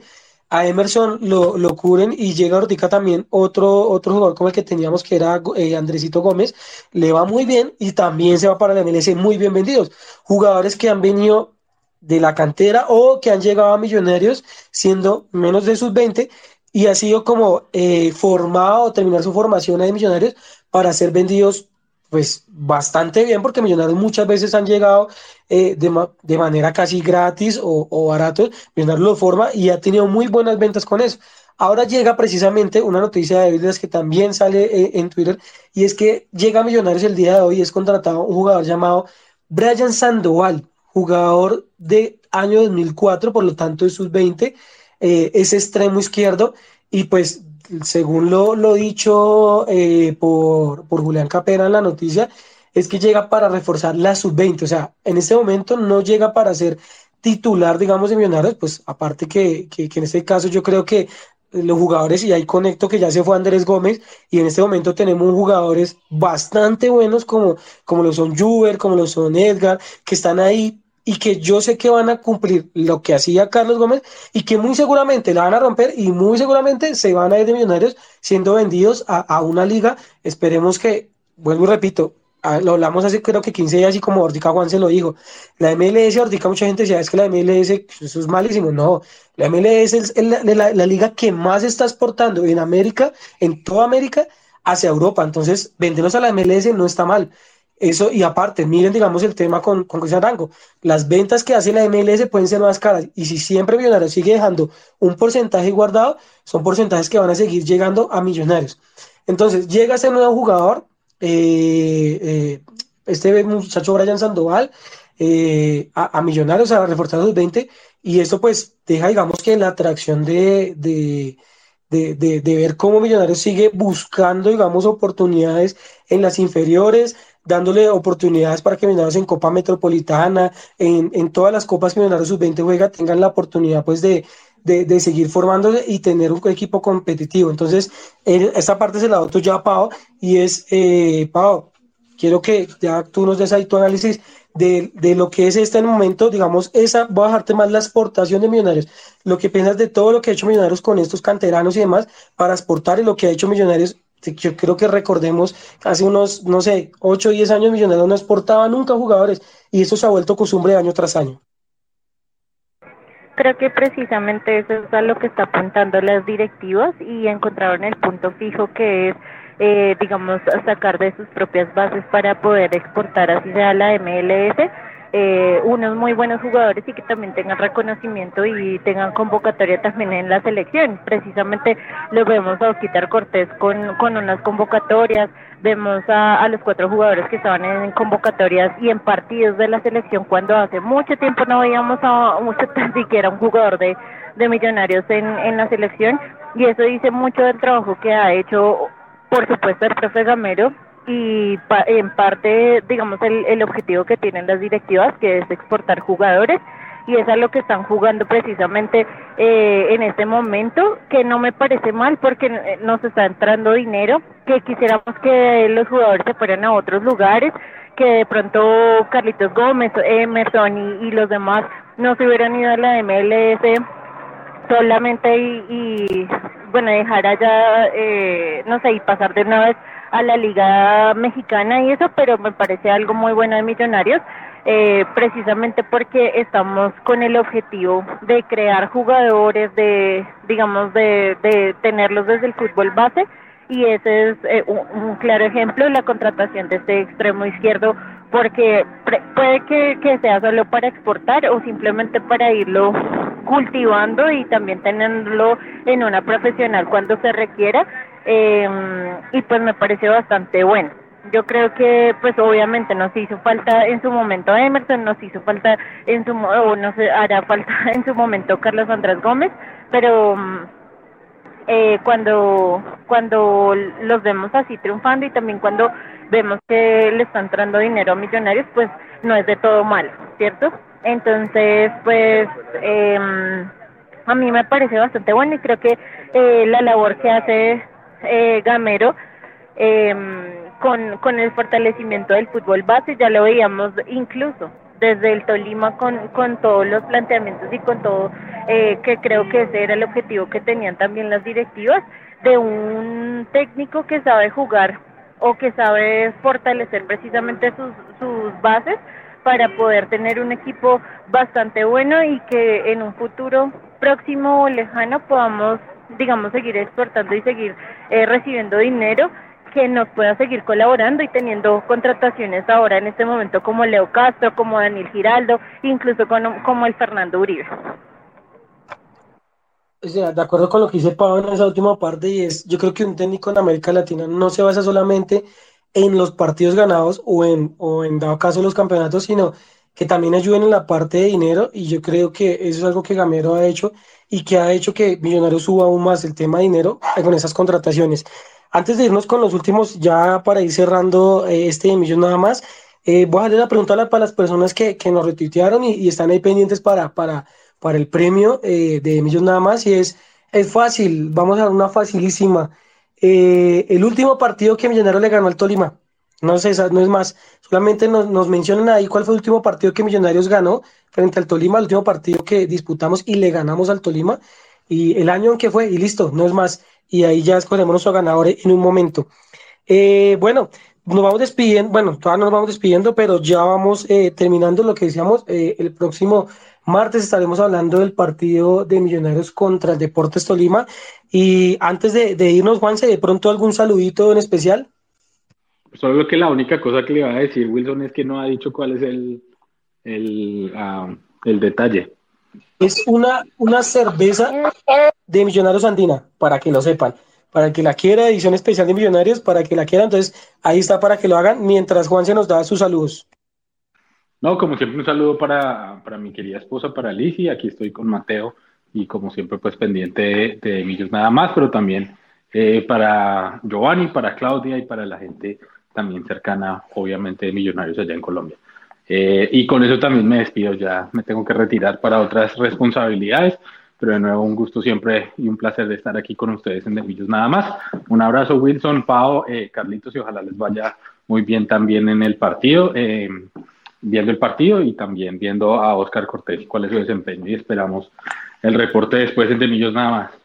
a Emerson lo, lo cubren y llega ahorita también otro, otro jugador como el que teníamos que era eh, Andresito Gómez, le va muy bien y también se va para la MLS muy bien vendidos. Jugadores que han venido de la cantera o que han llegado a millonarios siendo menos de sus 20 y ha sido como eh, formado, terminar su formación de Millonarios para ser vendidos pues bastante bien porque Millonarios muchas veces han llegado eh, de, de, manera casi gratis o, o baratos, Millonarios lo forma y ha tenido muy buenas ventas con eso. Ahora llega precisamente una noticia de David que también sale eh, en Twitter y es que llega Millonarios el día de hoy y es contratado un jugador llamado Brian Sandoval, jugador de año 2004, por lo tanto es sub-20, eh, es extremo izquierdo y pues según lo, lo dicho eh, por, por Julián Capera en la noticia, es que llega para reforzar la sub-20, o sea, en este momento no llega para ser titular, digamos, de Millonarios, pues aparte que, que, en este caso yo creo que los jugadores, y ahí conecto que ya se fue Andrés Gómez, y en este momento tenemos jugadores bastante buenos como, como lo son Juber, como lo son Edgar, que están ahí y que yo sé que van a cumplir lo que hacía Carlos Gómez y que muy seguramente la van a romper y muy seguramente se van a ir de millonarios siendo vendidos a, a una liga. Esperemos que, vuelvo y repito, lo hablamos hace creo que 15 días, así como Ortica Juan se lo dijo. La MLS, Ortica, mucha gente decía, es que la MLS, eso es malísimo. No, la MLS es la, la, liga que más está exportando en América, en toda América, hacia Europa. Entonces, vendernos a la MLS no está mal. Eso, y aparte, miren, digamos, el tema con, con Cristian Arango. Las ventas que hace la MLS pueden ser más caras. Y si siempre Millonarios sigue dejando un porcentaje guardado, son porcentajes que van a seguir llegando a Millonarios. Entonces, llega ese nuevo jugador, eh, eh, este muchacho Brian Sandoval eh, a, Millonarios a reforzar los 20 y esto pues deja digamos que la atracción de, de, de, de, ver cómo Millonarios sigue buscando digamos oportunidades en las inferiores dándole oportunidades para que Millonarios en Copa Metropolitana, en, en todas las copas que Millonarios Sub-20 juega, tengan la oportunidad pues de, de, de, seguir formándose y tener un equipo competitivo. Entonces, esta parte se la doy ya a Pau y es, eh, Pau, quiero que ya tú nos des ahí tu análisis de, de, lo que es este en el momento, digamos, esa, voy a dejarte más la exportación de Millonarios, lo que piensas de todo lo que ha hecho Millonarios con estos canteranos y demás para exportar y lo que ha hecho Millonarios. Yo creo que recordemos, hace unos, no sé, 8 o 10 años Millonarios no exportaba nunca jugadores y eso se ha vuelto costumbre año tras año. Creo que precisamente eso es a lo que está apuntando las directivas y encontraron el punto fijo que es, eh, digamos, sacar de sus propias bases para poder exportar así sea la MLS eh, unos muy buenos jugadores y que también tengan reconocimiento y tengan convocatoria también en la selección. Precisamente lo vemos a Osquitar Cortés con, con unas convocatorias, vemos a, a, los cuatro jugadores que estaban en convocatorias y en partidos de la selección cuando hace mucho tiempo no veíamos a mucho tan siquiera un jugador de, de millonarios en, en la selección y eso dice mucho del trabajo que ha hecho por supuesto el profe Gamero y en parte, digamos, el, el objetivo que tienen las directivas, que es exportar jugadores, y es a lo que están jugando precisamente eh, en este momento, que no me parece mal porque eh, nos está entrando dinero, que quisiéramos que los jugadores se fueran a otros lugares, que de pronto Carlitos Gómez, Emerson y, y los demás no se hubieran ido a la MLS solamente y, y bueno, dejar allá, eh, no sé, y pasar de una vez a la liga mexicana y eso, pero me parece algo muy bueno de Millonarios, eh, precisamente porque estamos con el objetivo de crear jugadores, de, digamos, de, de tenerlos desde el fútbol base. Y ese es eh, un, claro ejemplo la contratación de este extremo izquierdo porque puede que, que, sea solo para exportar o simplemente para irlo cultivando y también tenerlo en una profesional cuando se requiera eh, y pues me parece bastante bueno. Yo creo que pues obviamente nos hizo falta en su momento Emerson, nos hizo falta en su o no sé, hará falta (laughs) en su momento Carlos Andrés Gómez, pero eh, cuando cuando los vemos así triunfando y también cuando vemos que le está entrando dinero a millonarios, pues no es de todo malo, ¿cierto? Entonces, pues eh, a mí me parece bastante bueno y creo que eh, la labor que hace eh, Gamero eh, con, con el fortalecimiento del fútbol base, ya lo veíamos incluso desde el Tolima con, con todos los planteamientos y con todo, eh, que creo que ese era el objetivo que tenían también las directivas, de un técnico que sabe jugar o que sabe fortalecer precisamente sus, sus bases para poder tener un equipo bastante bueno y que en un futuro próximo o lejano podamos digamos, seguir exportando y seguir eh, recibiendo dinero que nos pueda seguir colaborando y teniendo contrataciones ahora en este momento como Leo Castro, como Daniel Giraldo, incluso como el Fernando Uribe. O sea, de acuerdo con lo que dice Pablo en esa última parte, y es, yo creo que un técnico en América Latina no se basa solamente en los partidos ganados o en, o en dado caso los campeonatos, sino que también ayuden en la parte de dinero, y yo creo que eso es algo que Gamero ha hecho y que ha hecho que Millonarios suba aún más el tema de dinero con esas contrataciones. Antes de irnos con los últimos, ya para ir cerrando eh, este millón nada más, eh, voy a hacer la pregunta para las personas que, que nos retuitearon y, están ahí pendientes para, para para el premio eh, de Millón nada más y es, es fácil, vamos a dar una facilísima. Eh, el último partido que Millonario le ganó al Tolima, no sé, no es más, solamente nos, nos mencionan ahí cuál fue el último partido que Millonarios ganó frente al Tolima, el último partido que disputamos y le ganamos al Tolima y el año en que fue y listo, no es más. Y ahí ya escogemos nuestro ganador en un momento. Eh, bueno, nos vamos despidiendo, bueno, todavía nos vamos despidiendo, pero ya vamos terminando lo que decíamos el próximo Martes estaremos hablando del partido de Millonarios contra el Deportes Tolima. Y antes de, irnos, Juanse, de pronto algún saludito en especial. Solo que la única cosa que le va a decir Wilson es que no ha dicho cuál es el, el, ah, el detalle. Es una, una cerveza de Millonarios Andina, para que lo sepan. Para que la quiera, edición especial de Millonarios, para que la quiera. Entonces, ahí está para que lo hagan mientras Juan se nos da sus saludos. No, como siempre, un saludo para, para mi querida esposa, para Lizzy. Aquí estoy con Mateo y como siempre, pues pendiente de, de Millos nada más, pero también eh, para Giovanni, para Claudia y para la gente también cercana, obviamente, de Millonarios allá en Colombia. Eh, y con eso también me despido, ya me tengo que retirar para otras responsabilidades, pero de nuevo un gusto siempre y un placer de estar aquí con ustedes en Millos nada más. Un abrazo Wilson, Pau, eh, Carlitos y ojalá les vaya muy bien también en el partido viendo el partido y también viendo a Oscar Cortés cuál es su desempeño y esperamos el reporte después en De Millos nada más.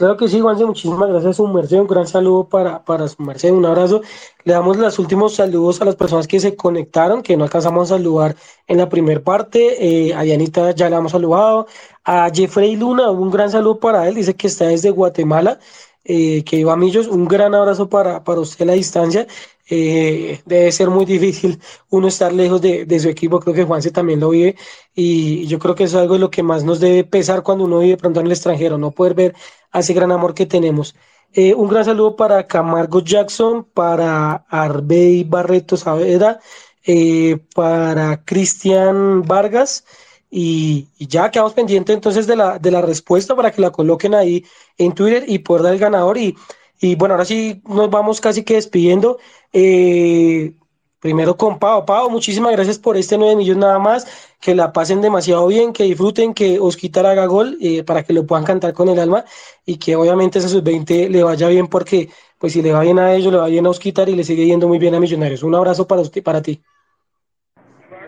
Claro que sí, Juanse, muchísimas gracias a su merced, un gran saludo para, para su merced, un abrazo. Le damos los últimos saludos a las personas que se conectaron, que no alcanzamos a saludar en la primera parte. Eh, a Dianita ya le hemos saludado. A Jeffrey Luna, un gran saludo para él, dice que está desde Guatemala, eh, que iba a Millos, un gran abrazo para, para usted a la distancia. Eh, debe ser muy difícil (laughs) uno estar lejos de, su equipo, creo que Juanse también lo vive y yo creo que eso es algo de lo que más nos debe pesar cuando uno vive pronto en el extranjero, no poder ver a ese gran amor que tenemos. Eh, un gran saludo para Camargo Jackson, para Arbey Barreto Saavedra, eh, para Cristian Vargas y, ya quedamos pendientes entonces de la, de la respuesta para que la coloquen ahí en Twitter y poder dar el ganador y y bueno, ahora sí nos vamos casi que despidiendo. Eh, primero con Pau. Pau, muchísimas gracias por este 9 millones nada más. Que la pasen demasiado bien, que disfruten, que Osquitar haga gol eh, para que lo puedan cantar con el alma y que obviamente a sus 20 le vaya bien porque pues si le va bien a ellos, le va bien a Osquitar y le sigue yendo muy bien a Millonarios. Un abrazo para usted, para ti.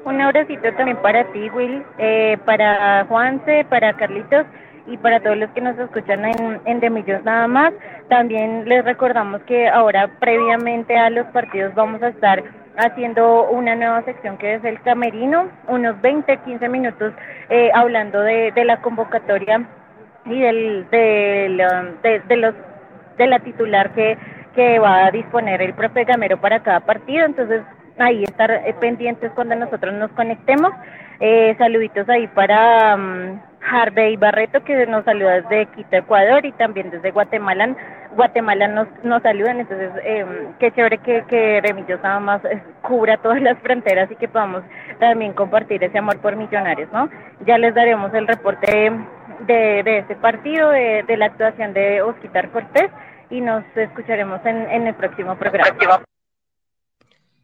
Un abracito también para ti, Will, eh, para Juanse, para Carlitos y para todos los que nos escuchan en, en De Millos nada más. También les recordamos que ahora previamente a los partidos vamos a estar haciendo una nueva sección que es el camerino, unos 20, 15 minutos eh, hablando de, de, la convocatoria y del, de, de, los, de la titular que, que va a disponer el profe Gamero para cada partido. Entonces ahí estar eh, pendientes cuando nosotros nos conectemos. Eh, saluditos ahí para um, Harvey Barreto que nos saluda desde Quito, Ecuador y también desde Guatemala. Guatemala nos, nos saludan, entonces eh, qué chévere que, que Remillos nada más eh, cubra todas las fronteras y que podamos también compartir ese amor por millonarios, ¿no? Ya les daremos el reporte de, de ese partido, de, de la actuación de Osquitar Cortés y nos escucharemos en, en el próximo programa.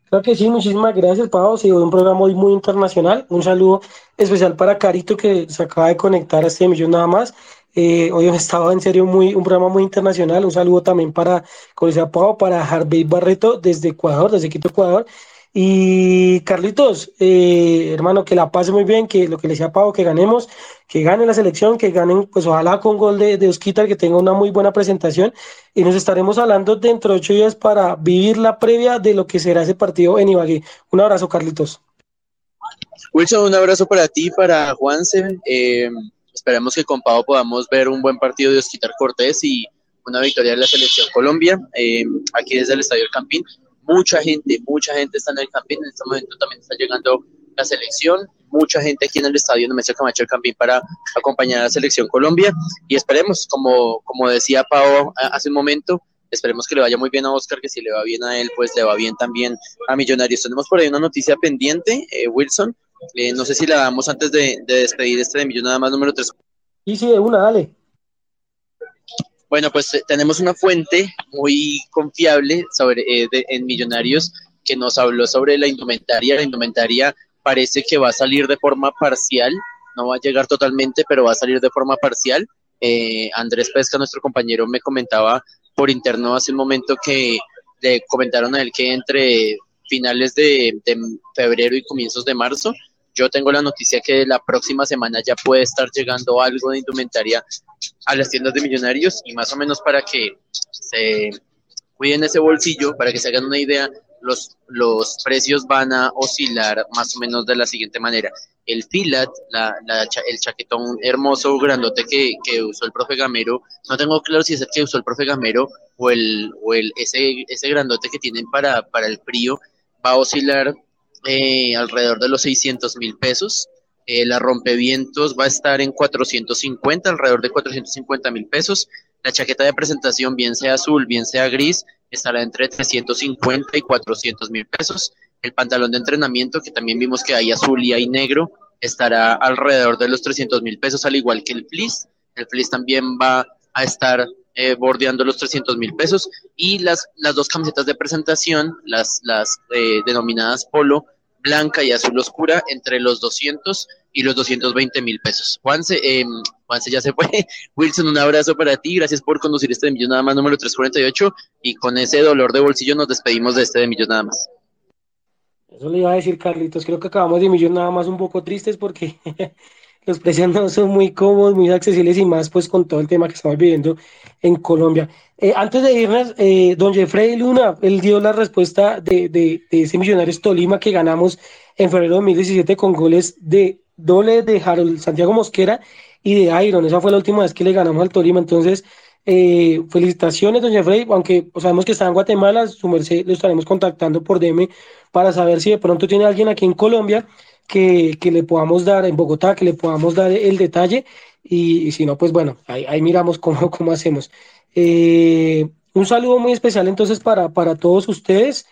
Claro que sí, muchísimas gracias, Pau. Ha sido un programa muy, muy internacional. Un saludo especial para Carito que se acaba de conectar a este millón nada más. Eh, hoy (laughs) estado en serio muy, un programa muy internacional. Un saludo también para, como decía Pau, para Harvey Barreto desde Ecuador, desde Quito, Ecuador. Y Carlitos, eh, hermano, que la pase muy bien, que lo que le decía Pau, que ganemos, que gane la selección, que ganen, pues ojalá con gol de, de Osquitar, que tenga una muy buena presentación. Y nos estaremos hablando dentro de ocho días para vivir la previa de lo que será ese partido en Ibagué. Un abrazo, Carlitos. Wilson, un abrazo para ti, para Juanse. Eh, esperamos que con Pau podamos ver un buen partido de Osquitar Cortés y una victoria de la selección Colombia, eh, aquí desde el Estadio El Campín. Mucha gente, mucha gente está en el Campín, en este momento también está llegando la selección, mucha gente aquí en el estadio Nemesio Camacho El Campín para acompañar a la selección Colombia y esperemos, como, como decía Pau hace un momento, esperemos que le vaya muy bien a Oscar, que si le va bien a él, pues le va bien también a Millonarios. Tenemos por ahí una noticia pendiente, eh, Wilson, eh, no sé si la damos antes de, despedir este de Millón nada más número 3. Sí, sí, de una, dale. Bueno, pues eh, tenemos una fuente muy confiable sobre en Millonarios que nos habló sobre la indumentaria. La indumentaria parece que va a salir de forma parcial, no va a llegar totalmente, pero va a salir de forma parcial. Andrés Pesca, nuestro compañero, me comentaba por interno hace un momento que le comentaron a él que entre finales de, febrero y comienzos de marzo, yo tengo la noticia que la próxima semana ya puede estar llegando algo de indumentaria a las tiendas de millonarios y más o menos para que se cuiden ese bolsillo, para que se hagan una idea, los, los precios van a oscilar más o menos de la siguiente manera. El filat, la, el chaquetón hermoso, grandote que, que, usó el profe Gamero, no tengo claro si es el que usó el profe Gamero o el, o el ese, ese grandote que tienen para, para el frío, va a oscilar eh, alrededor de los 600 mil pesos. Eh, la rompevientos va a estar en 450, alrededor de 450 mil pesos. La chaqueta de presentación, bien sea azul, bien sea gris, estará entre 350 y 400 mil pesos. El pantalón de entrenamiento, que también vimos que hay azul y hay negro, estará alrededor de los 300 mil pesos, al igual que el fleece. El fleece también va a estar eh, bordeando los 300 mil pesos. Y las, las dos camisetas de presentación, las, las eh, denominadas polo, blanca y azul oscura, entre los 200 y los 220 mil pesos. Juanse, eh, Juanse ya se fue. (laughs) Wilson, un abrazo para ti. Gracias por conducir este de Millón Nada Más número 348. Y con ese dolor de bolsillo nos despedimos de este de Millón Nada Más. Eso le iba a decir, Carlitos. Creo que acabamos de millón nada más un poco tristes porque (laughs) los precios no son muy cómodos, muy accesibles y más pues con todo el tema que estamos viviendo en Colombia. Eh, antes de irnos, eh, don Jeffrey Luna, él dio la respuesta de, de, de, ese Millonarios Tolima que ganamos en febrero de 2017 con goles de doble de Harold Santiago Mosquera y de Iron. Esa fue la última vez que le ganamos al Tolima. Entonces, eh, felicitaciones, don Jeffrey, aunque sabemos que está en Guatemala, su merced lo estaremos contactando por DM para saber si de pronto tiene alguien aquí en Colombia que, que le podamos dar, en Bogotá, que le podamos dar el detalle y, si no, pues bueno, ahí, miramos (laughs) cómo, cómo hacemos. Eh, un saludo muy especial entonces para, para todos ustedes.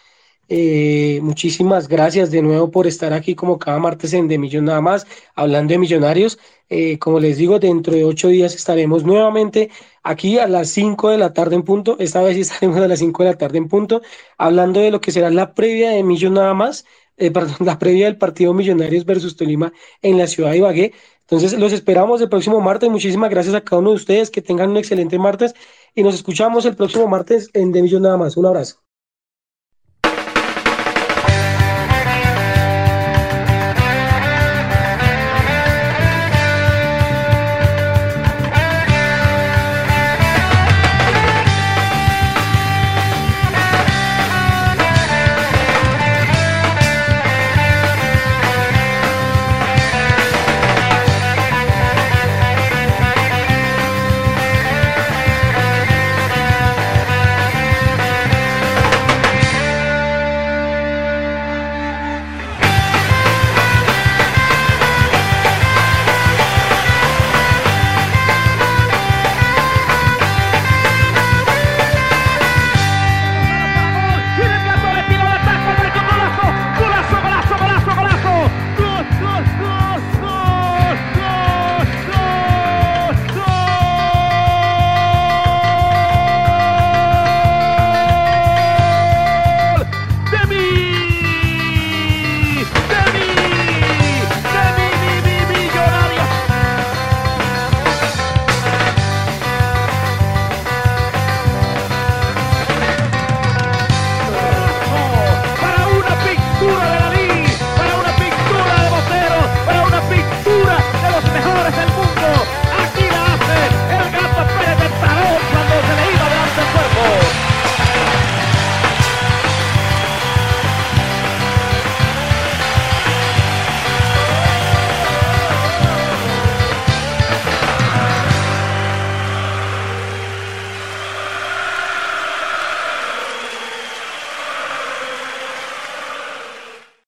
Eh, muchísimas gracias de nuevo por estar aquí como cada martes en De Millón Nada más, hablando de millonarios. Eh, como les digo, dentro de ocho días estaremos nuevamente aquí a las cinco de la tarde en punto. Esta vez estaremos a las cinco de la tarde en punto, hablando de lo que será la previa de Millón Nada más, eh, (laughs) perdón, la previa del partido Millonarios versus Tolima en la ciudad de Ibagué. Entonces, los esperamos el próximo martes. Muchísimas gracias a cada uno de ustedes. Que tengan un excelente martes y nos escuchamos el próximo martes en De Millón Nada más. Un abrazo.